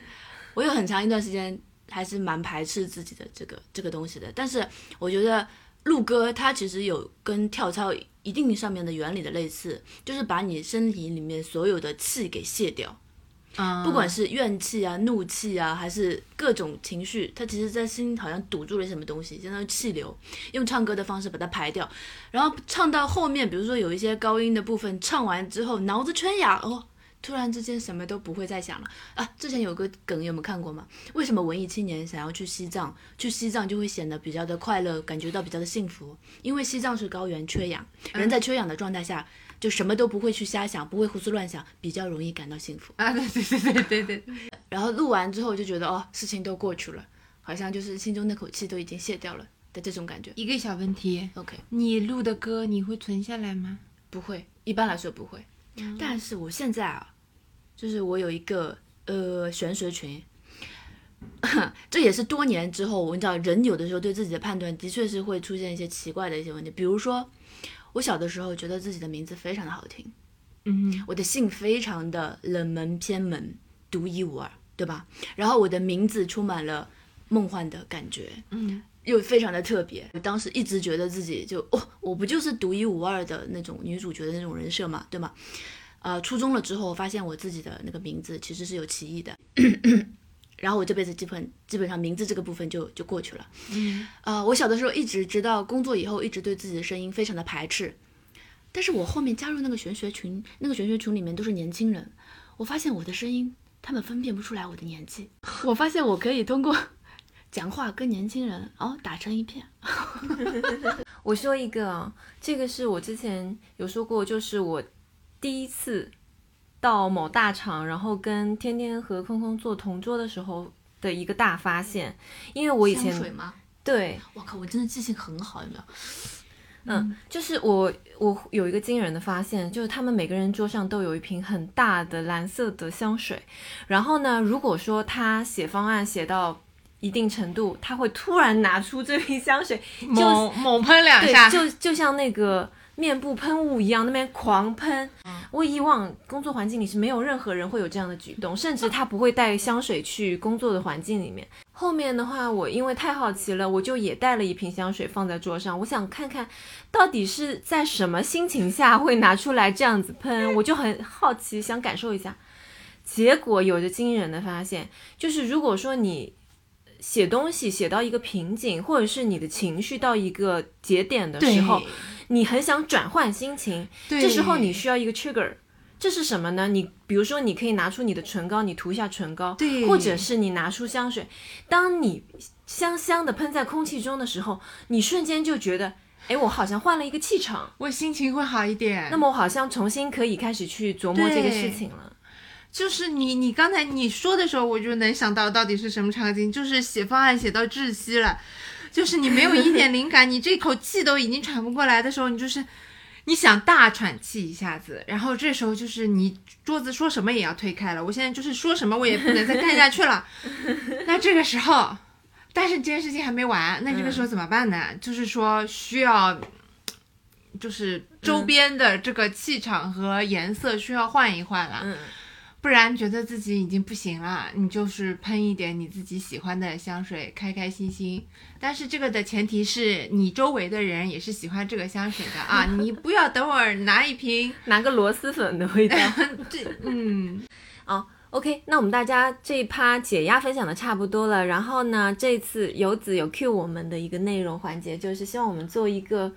我有很长一段时间还是蛮排斥自己的这个这个东西的。但是我觉得录歌它其实有跟跳操一定上面的原理的类似，就是把你身体里面所有的气给卸掉。嗯，不管是怨气啊、怒气啊，还是各种情绪，他其实在心好像堵住了什么东西，相当于气流，用唱歌的方式把它排掉。然后唱到后面，比如说有一些高音的部分，唱完之后脑子缺氧，哦，突然之间什么都不会再想了啊！之前有个梗，有没有看过吗？为什么文艺青年想要去西藏？去西藏就会显得比较的快乐，感觉到比较的幸福，因为西藏是高原缺氧，人在缺氧的状态下。就什么都不会去瞎想，不会胡思乱想，比较容易感到幸福。啊，对对对对对对，(laughs) 然后录完之后就觉得哦，事情都过去了，好像就是心中那口气都已经卸掉了的这种感觉。一个小问题，OK，你录的歌你会存下来吗？不会，一般来说不会。但是我现在啊，就是我有一个呃玄学群，(laughs) 这也是多年之后，我知道人有的时候对自己的判断的确是会出现一些奇怪的一些问题，比如说我小的时候觉得自己的名字非常的好听，嗯，我的姓非常的冷门偏门，独一无二，对吧？然后我的名字充满了梦幻的感觉，嗯，又非常的特别。我当时一直觉得自己就哦，我不就是独一无二的那种女主角的那种人设嘛，对吗？呃，初中了之后，发现我自己的那个名字其实是有歧义的，然后我这辈子基本基本上名字这个部分就就过去了。嗯，呃，我小的时候一直直到工作以后，一直对自己的声音非常的排斥。但是我后面加入那个玄学群，那个玄学群里面都是年轻人，我发现我的声音他们分辨不出来我的年纪。我发现我可以通过 (laughs) 讲话跟年轻人哦打成一片。(laughs) 我说一个啊，这个是我之前有说过，就是我第一次到某大厂，然后跟天天和空空做同桌的时候的一个大发现。因为我以前水吗？对，我靠，我真的记性很好，有没有？嗯，就是我我有一个惊人的发现，就是他们每个人桌上都有一瓶很大的蓝色的香水，然后呢，如果说他写方案写到一定程度，他会突然拿出这瓶香水，猛猛喷两下，就就像那个面部喷雾一样，那边狂喷。我以往工作环境里是没有任何人会有这样的举动，甚至他不会带香水去工作的环境里面。后面的话，我因为太好奇了，我就也带了一瓶香水放在桌上，我想看看到底是在什么心情下会拿出来这样子喷，我就很好奇，想感受一下。结果有着惊人的发现，就是如果说你写东西写到一个瓶颈，或者是你的情绪到一个节点的时候，你很想转换心情，这时候你需要一个 trigger。这是什么呢？你比如说，你可以拿出你的唇膏，你涂一下唇膏，对或者是你拿出香水，当你香香的喷在空气中的时候，你瞬间就觉得，哎，我好像换了一个气场，我心情会好一点。那么我好像重新可以开始去琢磨这个事情了。就是你，你刚才你说的时候，我就能想到到底是什么场景，就是写方案写到窒息了，就是你没有一点灵感，你这口气都已经喘不过来的时候，你就是你想大喘气一下子，然后这时候就是你桌子说什么也要推开了，我现在就是说什么我也不能再干下去了，(laughs) 那这个时候，但是这件事情还没完，那这个时候怎么办呢？就是说需要。就是周边的这个气场和颜色需要换一换了，嗯，不然觉得自己已经不行了，你就是喷一点你自己喜欢的香水，开开心心。但是这个的前提是你周围的人也是喜欢这个香水的啊，(laughs) 你不要等会儿拿一瓶，拿个螺蛳粉的味道。(laughs) 这嗯，(laughs) 哦，OK，那我们大家这一趴解压分享的差不多了，然后呢，这次游子有 cue 我们的一个内容环节，就是希望我们做一个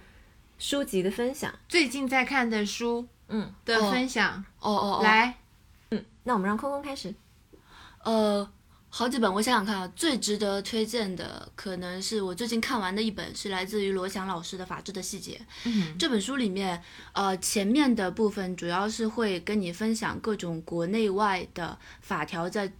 书籍的分享。最近在看的书嗯，的分享，哦哦哦，来，那我们让空空开始。呃，好几本，我想想看啊，最值得推荐的可能是我最近看完的一本，是来自于罗翔老师的《法治的细节》。嗯这本书里面，呃，前面的部分主要是会跟你分享各种国内外的法条在。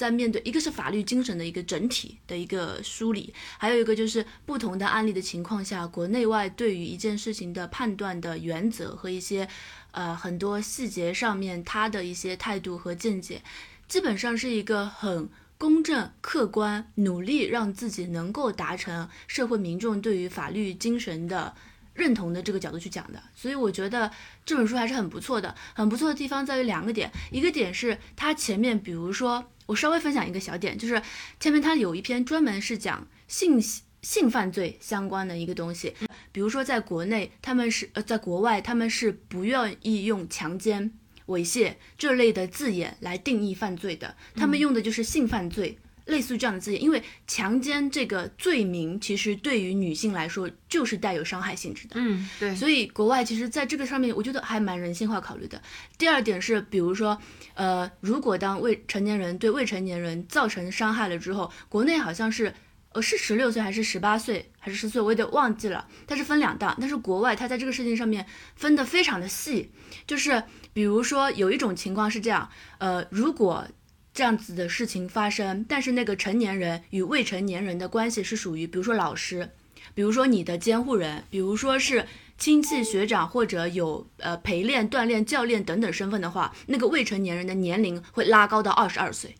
在面对一个是法律精神的一个整体的一个梳理，还有一个就是不同的案例的情况下，国内外对于一件事情的判断的原则和一些呃很多细节上面他的一些态度和见解，基本上是一个很公正、客观，努力让自己能够达成社会民众对于法律精神的认同的这个角度去讲的。所以我觉得这本书还是很不错的。很不错的地方在于两个点，一个点是它前面，比如说我稍微分享一个小点，就是前面它有一篇专门是讲性性犯罪相关的一个东西，比如说在国内他们是呃，在国外他们是不愿意用强奸。猥亵这类的字眼来定义犯罪的，他们用的就是性犯罪。类似于这样的字眼，因为强奸这个罪名其实对于女性来说就是带有伤害性质的，嗯，对，所以国外其实在这个上面，我觉得还蛮人性化考虑的。第二点是，比如说，呃，如果当未成年人对未成年人造成伤害了之后，国内好像是，呃，是十六岁还是十八岁还是十岁，我有点忘记了，它是分两档。但是国外它在这个事情上面分得非常的细，就是比如说有一种情况是这样，呃，如果这样子的事情发生，但是那个成年人与未成年人的关系是属于，比如说老师，比如说你的监护人，比如说是亲戚、学长或者有呃陪练、锻炼、教练等等身份的话，那个未成年人的年龄会拉高到二十二岁，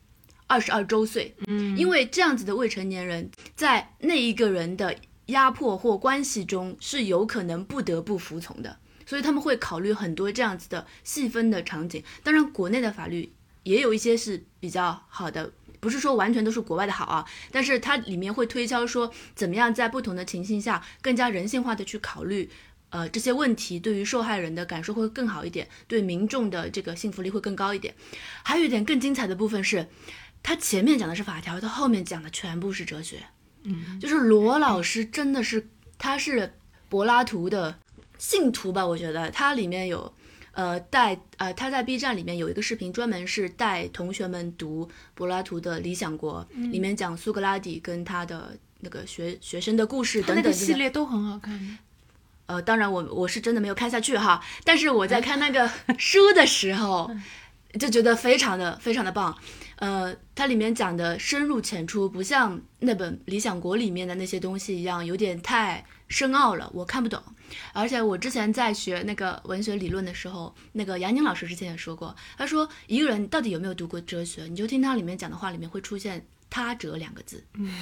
二十二周岁。嗯，因为这样子的未成年人在那一个人的压迫或关系中是有可能不得不服从的，所以他们会考虑很多这样子的细分的场景。当然，国内的法律。也有一些是比较好的，不是说完全都是国外的好啊，但是它里面会推敲说怎么样在不同的情形下更加人性化的去考虑，呃这些问题对于受害人的感受会更好一点，对民众的这个幸福力会更高一点。还有一点更精彩的部分是，他前面讲的是法条，他后面讲的全部是哲学，嗯，就是罗老师真的是他是柏拉图的信徒吧？我觉得他里面有。呃，带呃，他在 B 站里面有一个视频，专门是带同学们读柏拉图的《理想国》，里面讲苏格拉底跟他的那个学学生的故事等等。那个系列都很好看。呃，当然我我是真的没有看下去哈，但是我在看那个书的时候，(laughs) 就觉得非常的非常的棒。呃，它里面讲的深入浅出，不像那本《理想国》里面的那些东西一样，有点太深奥了，我看不懂。而且我之前在学那个文学理论的时候，那个杨宁老师之前也说过，他说一个人到底有没有读过哲学，你就听他里面讲的话里面会出现“他者”两个字。嗯，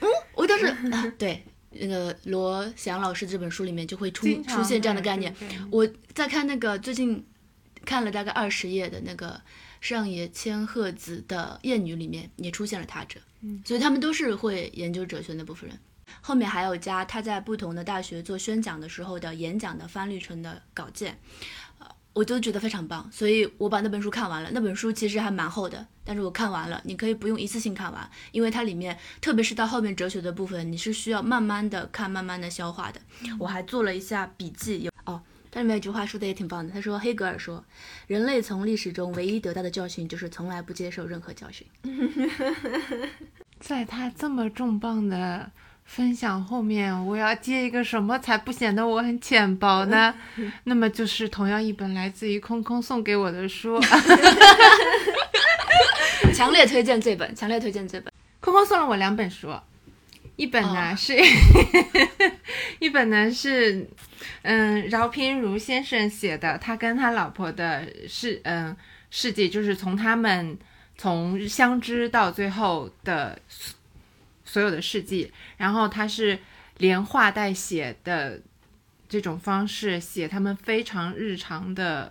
嗯，我当时 (laughs) 啊，对那个罗翔老师这本书里面就会出出现这样的概念。我在看那个最近看了大概二十页的那个上野千鹤子的厌女里面也出现了“他者”，嗯，所以他们都是会研究哲学那部分人。后面还有加他在不同的大学做宣讲的时候的演讲的翻译成的稿件，呃，我就觉得非常棒，所以我把那本书看完了。那本书其实还蛮厚的，但是我看完了，你可以不用一次性看完，因为它里面特别是到后面哲学的部分，你是需要慢慢的看，慢慢的消化的。我还做了一下笔记，有哦，它里面有句话说的也挺棒的，他说黑格尔说，人类从历史中唯一得到的教训就是从来不接受任何教训。(laughs) 在他这么重磅的。分享后面我要接一个什么才不显得我很浅薄呢？(laughs) 那么就是同样一本来自于空空送给我的书，(laughs) 强烈推荐这本，强烈推荐这本。空空送了我两本书，一本呢是，(laughs) 一本呢是，嗯，饶平如先生写的，他跟他老婆的事，嗯，事迹，就是从他们从相知到最后的。所有的事迹，然后他是连画带写的这种方式写他们非常日常的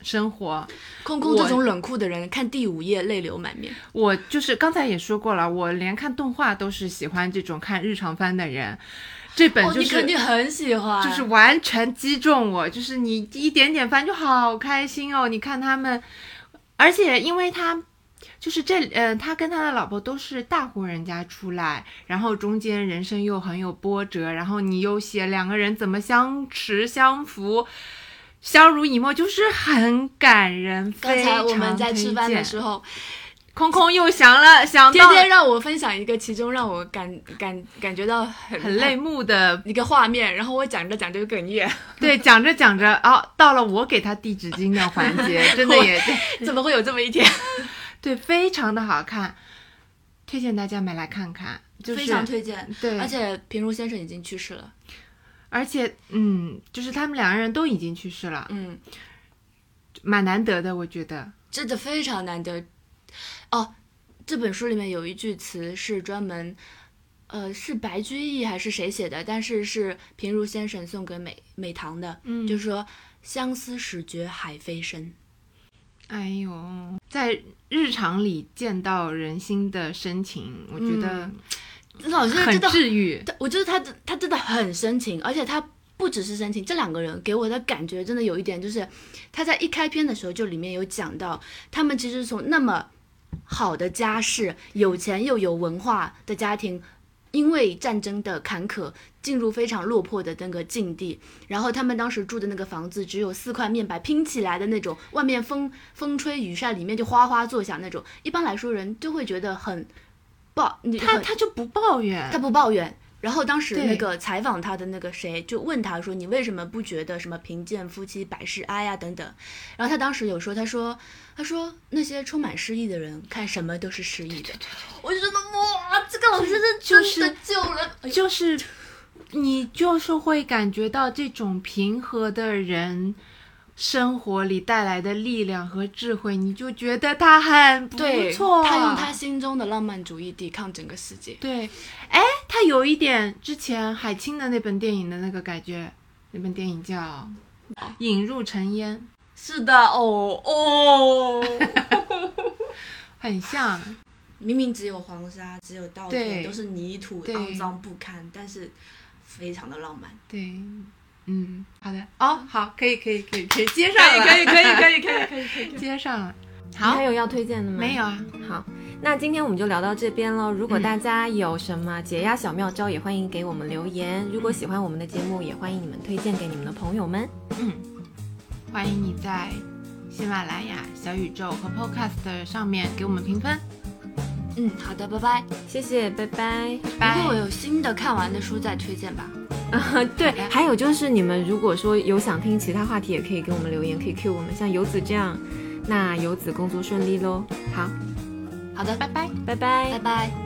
生活。空空这种冷酷的人，看第五页泪流满面。我就是刚才也说过了，我连看动画都是喜欢这种看日常番的人。这本就是你肯定很喜欢，就是完全击中我，就是你一点点翻就好开心哦。你看他们，而且因为他。就是这，呃，他跟他的老婆都是大户人家出来，然后中间人生又很有波折，然后你又写两个人怎么相持相扶，相濡以沫，就是很感人。刚才我们在吃饭的时候，空空又想了想，天天让我分享一个其中让我感感感觉到很很泪目的一个画面，然后我讲着讲着就哽咽。对，讲着讲着，哦，到了我给他递纸巾的环节，真的也 (laughs) 怎么会有这么一天？对，非常的好看，推荐大家买来看看，就是非常推荐。对，而且平如先生已经去世了，而且嗯，就是他们两个人都已经去世了，嗯，蛮难得的，我觉得真的非常难得。哦，这本书里面有一句词是专门，呃，是白居易还是谁写的？但是是平如先生送给美美棠的，嗯，就是说相思始觉海飞深。哎呦，在日常里见到人心的深情，我觉得老师很治愈。我觉得他他真的很深情，而且他不只是深情，这两个人给我的感觉真的有一点，就是他在一开篇的时候就里面有讲到，他们其实从那么好的家世、有钱又有文化的家庭，因为战争的坎坷，进入非常落魄的那个境地。然后他们当时住的那个房子只有四块面板拼起来的那种，外面风风吹雨晒，里面就哗哗作响那种。一般来说，人就会觉得很抱，他他就不抱怨他，不抱怨。然后当时那个采访他的那个谁就问他说：“你为什么不觉得什么贫贱夫妻百事哀呀、等等？”然后他当时有说：“他说，他说那些充满诗意的人看什么都是诗意的。”我就觉得哇，这个老师真的救了，哎就是你就是会感觉到这种平和的人。生活里带来的力量和智慧，你就觉得他很不，错。他用他心中的浪漫主义抵抗整个世界。对，哎，他有一点之前海清的那本电影的那个感觉，那本电影叫《引入尘烟》，是的，哦哦，(laughs) (laughs) 很像。明明只有黄沙，只有稻田，都是泥土，肮脏不堪，但是非常的浪漫。对，嗯，好的，哦，好，可以，可以，可以，可以接上了，可以，可以，可以，可以，可以，可以。(laughs) 接上了。你好还，有要推荐的吗？没有啊？好，那今天我们就聊到这边喽。如果大家有什么解压小妙招，也欢迎给我们留言。如果喜欢我们的节目，也欢迎你们推荐给你们的朋友们。嗯，欢迎你在喜马拉雅、小宇宙和 Podcast 上面给我们评分。嗯，好的，拜拜。谢谢，拜拜。拜如果我有新的看完的书再推荐吧。啊，(laughs) 对，还有就是你们如果说有想听其他话题，也可以给我们留言，可以 Q 我们，像游子这样。那游子工作顺利喽。好，好的，拜拜，拜拜拜拜。